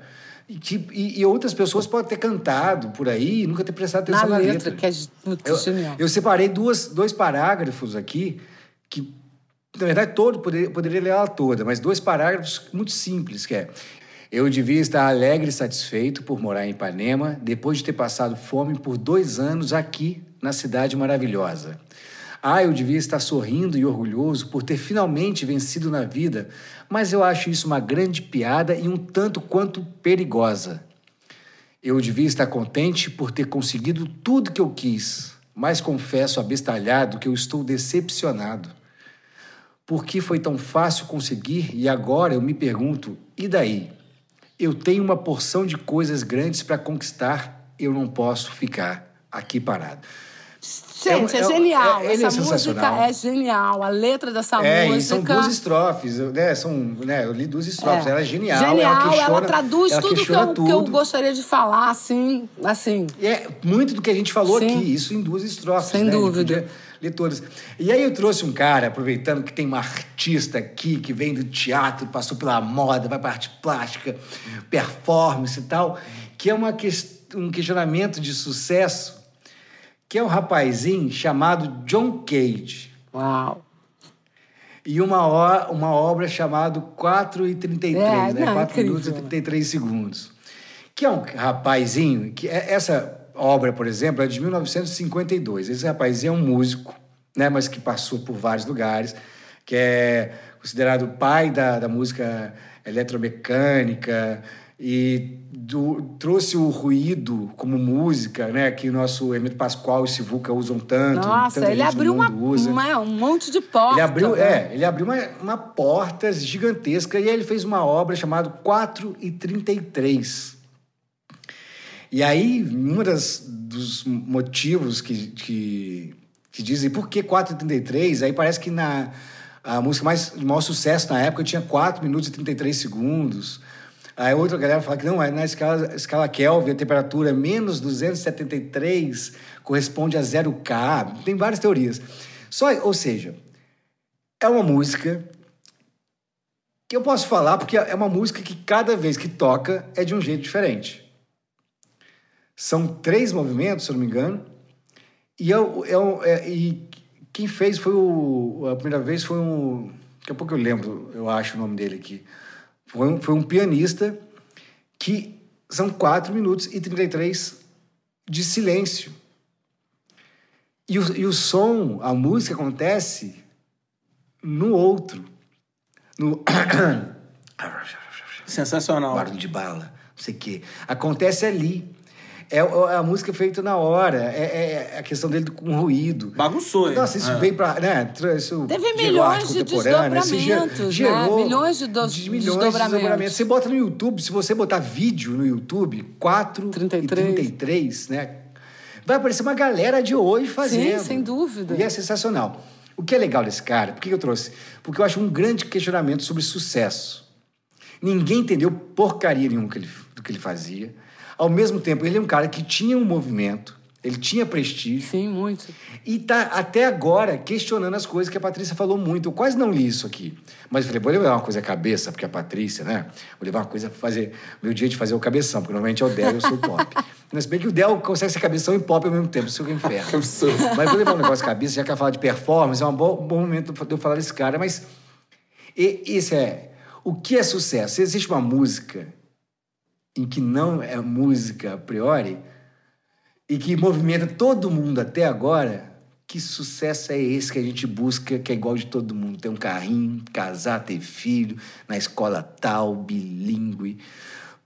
E, que- e- e outras pessoas podem ter cantado por aí e nunca ter prestado na atenção na, letra, que é muito eu, genial. eu separei duas, dois parágrafos aqui que, na verdade, todo poderia, poderia ler ela toda, mas dois parágrafos muito simples, que é... Eu devia estar alegre e satisfeito por morar em Ipanema, depois de ter passado fome por dois anos aqui, na cidade maravilhosa. Ah, eu devia estar sorrindo e orgulhoso por ter finalmente vencido na vida, mas eu acho isso uma grande piada e um tanto quanto perigosa. Eu devia estar contente por ter conseguido tudo que eu quis, mas confesso abestalhado que eu estou decepcionado. Por que foi tão fácil conseguir e agora eu me pergunto: e daí? Eu tenho uma porção de coisas grandes para conquistar, eu não posso ficar aqui parado. Gente, é, é- genial. é- ele é Essa música sensacional. é genial. A letra dessa É, música. e são duas estrofes, né? São, né? Eu li duas estrofes. Ela é genial. Genial, ela, questiona, traduz ela tudo, que eu, que eu tudo. gostaria de falar, assim, assim. E É muito do que a gente falou Sim. aqui, isso em duas estrofes. Sem né? Dúvida. ler todas. E aí eu trouxe um cara, aproveitando que tem uma artista aqui que vem do teatro, passou pela moda, vai para arte plástica, performance e tal, que é uma um questionamento de sucesso, que é um rapazinho chamado John Cage. Uau. E uma, uma obra chamada 4 e 33, É, né? não, 4 incrível, minutos e né? 33 segundos. Que é um rapazinho, que é- essa obra, por exemplo, é de 1952. Esse rapazinho é um músico, né? Mas que passou por vários lugares, que é considerado o pai da, da música eletromecânica e do- trouxe o ruído como música, né? Que o nosso Emílio Pascoal e Sivuca usam tanto. Nossa, tanta ele abriu uma, uma- um monte de porta. Ele abriu, né? é, ele abriu uma, uma porta gigantesca e aí ele fez uma obra chamada 4 e 33. E aí, um das, dos motivos que, que, que dizem por que 4 e 33, aí parece que na, a música mais, de maior sucesso na época tinha 4 minutos e 33 segundos. Aí outra galera fala que não, é na escala, escala Kelvin, a temperatura menos 273 corresponde a 0K. Tem várias teorias. Só, ou seja, é uma música que eu posso falar porque é uma música que cada vez que toca é de um jeito diferente. São três movimentos, se eu não me engano, e, eu, eu, é, e quem fez foi o. A primeira vez foi um. Daqui a pouco eu lembro, eu acho o nome dele aqui. Foi um, foi um pianista que são 4 minutos e 33 de silêncio. E o, e o som, a música acontece no outro. No. (coughs) Sensacional. barulho de bala, não sei o quê. Acontece ali. É, é a música feita na hora, é, é a questão dele com ruído. Bagunçou, hein? Nossa, isso É. veio pra. Né, isso Teve gerou milhões arte de desdobramentos, né? Milhões de do- milhões de desdobramentos. desdobramentos. Você bota no YouTube, se você botar vídeo no YouTube, 4 33. e 33, né? Vai aparecer uma galera de hoje fazendo. Sim, sem dúvida. E é sensacional. O que é legal desse cara, por que eu trouxe? Porque eu acho um grande questionamento sobre sucesso. Ninguém entendeu porcaria nenhuma do que ele fazia. Ao mesmo tempo, ele é um cara que tinha um movimento, ele tinha prestígio. Sim, muito. E tá até agora questionando as coisas que a Patrícia falou muito. Eu quase não li isso aqui. Mas eu falei, vou levar uma coisa à cabeça, porque a Patrícia, né? Vou levar uma coisa pra fazer. Meu dia de fazer o cabeção, porque normalmente é o Del e eu sou o pop. (laughs) Mas bem que o Del consegue ser cabeção e pop ao mesmo tempo, isso é o inferno. (laughs) Mas vou levar um negócio à cabeça, já que ela fala de performance, é um bom, bom momento de eu falar desse cara. Mas e- esse é. O que é sucesso? Se existe uma música em que não é música a priori e que movimenta todo mundo até agora, que sucesso é esse que a gente busca, que é igual de todo mundo? Ter um carrinho, casar, ter filho, na escola tal, bilíngue.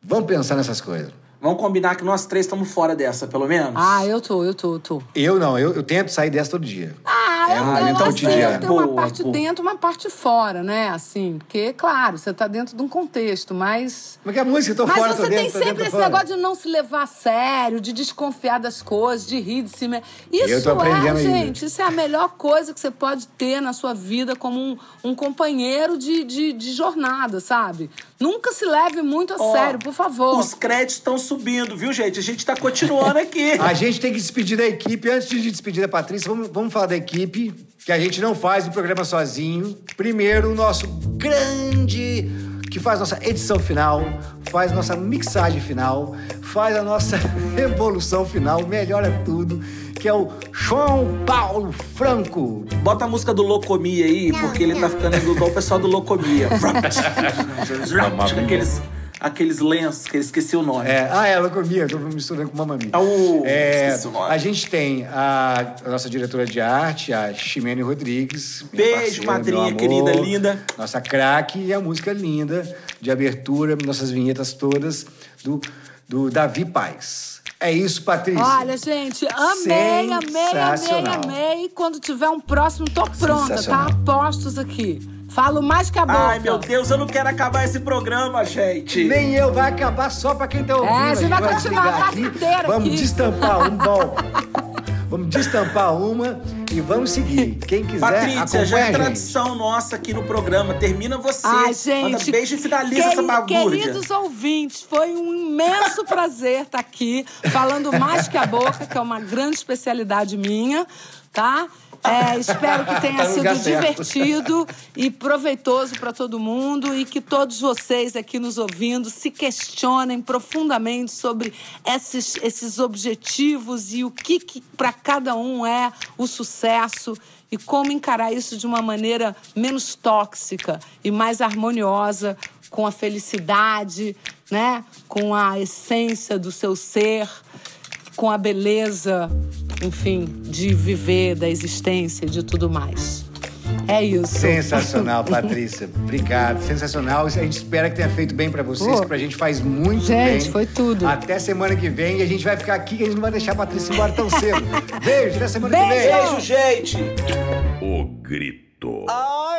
Vamos pensar nessas coisas. Vamos combinar que nós três estamos fora dessa, pelo menos? Ah, eu tô, eu tô, eu tô. Eu não, eu, eu tento sair dessa todo dia. Ah, É eu, uma eu, mental assim, eu tenho uma Boa, parte boa. dentro uma parte fora, né? Assim, porque, claro, você tá dentro de um contexto, mas... Porque a música, eu tô Mas fora, você tô dentro, tem sempre dentro, tô esse fora. negócio de não se levar a sério, de desconfiar das coisas, de rir de si mesmo. Isso é, ainda. gente, isso é a melhor coisa que você pode ter na sua vida como um, um companheiro de, de, de jornada, sabe? Nunca se leve muito a Ó, sério, por favor. Os créditos estão subindo, viu, gente? A gente tá continuando (laughs) aqui. A gente tem que despedir da equipe. Antes de despedir da Patrícia, vamos, vamos falar da equipe, que a gente não faz o programa sozinho. Primeiro, o nosso grande, que faz nossa edição final, faz nossa mixagem final, faz a nossa evolução final, melhora tudo, que é o João Paulo Franco. Bota a música do Locomia aí, porque ele tá ficando igual o pessoal do Locomia. aqueles, aqueles lenços que eu esqueci o nome. É, ah, é, Locomia, eu tô misturando com Mamamia. É o- É, esqueci o nome. a gente tem a, a nossa diretora de arte, a Ximene Rodrigues. Beijo, parceira, madrinha querida, linda. Nossa craque e a música linda de abertura, nossas vinhetas todas do, do Davi Paz. É isso, Patrícia. Olha, gente, amei, amei, amei, amei. Quando tiver um próximo, tô pronta, tá? Apostos aqui. Falo mais que a boca. Ai, meu Deus, eu não quero acabar esse programa, gente. Nem eu, vai acabar só pra quem tá ouvindo. É, a gente vai continuar a tarde inteira Vamos aqui. destampar um bom. (laughs) Vamos destampar uma e vamos seguir. Quem quiser, Patrícia, já é tradição nossa aqui no programa. Termina você. Ai, Manda gente. beijo e finaliza essa bagulha. Queridos ouvintes, foi um imenso prazer estar aqui falando mais que a boca, que é uma grande especialidade minha, tá? É, espero que tenha Tá sido divertido e proveitoso para todo mundo e que todos vocês aqui nos ouvindo se questionem profundamente sobre esses, esses objetivos e o que, que para cada um é o sucesso e como encarar isso de uma maneira menos tóxica e mais harmoniosa com a felicidade, né? Com a essência do seu ser, com a beleza, enfim, de viver, da existência, e de tudo mais. É isso. Sensacional, (laughs) Patrícia. Obrigado. Sensacional. A gente espera que tenha feito bem pra vocês, Pô. que pra gente faz muito bem. Gente, foi tudo. Até semana que vem. E a gente vai ficar aqui, que a gente não vai deixar a Patrícia embora tão cedo. (laughs) Beijo, até semana que Beijo. vem. Beijo, gente. O grito. Ah,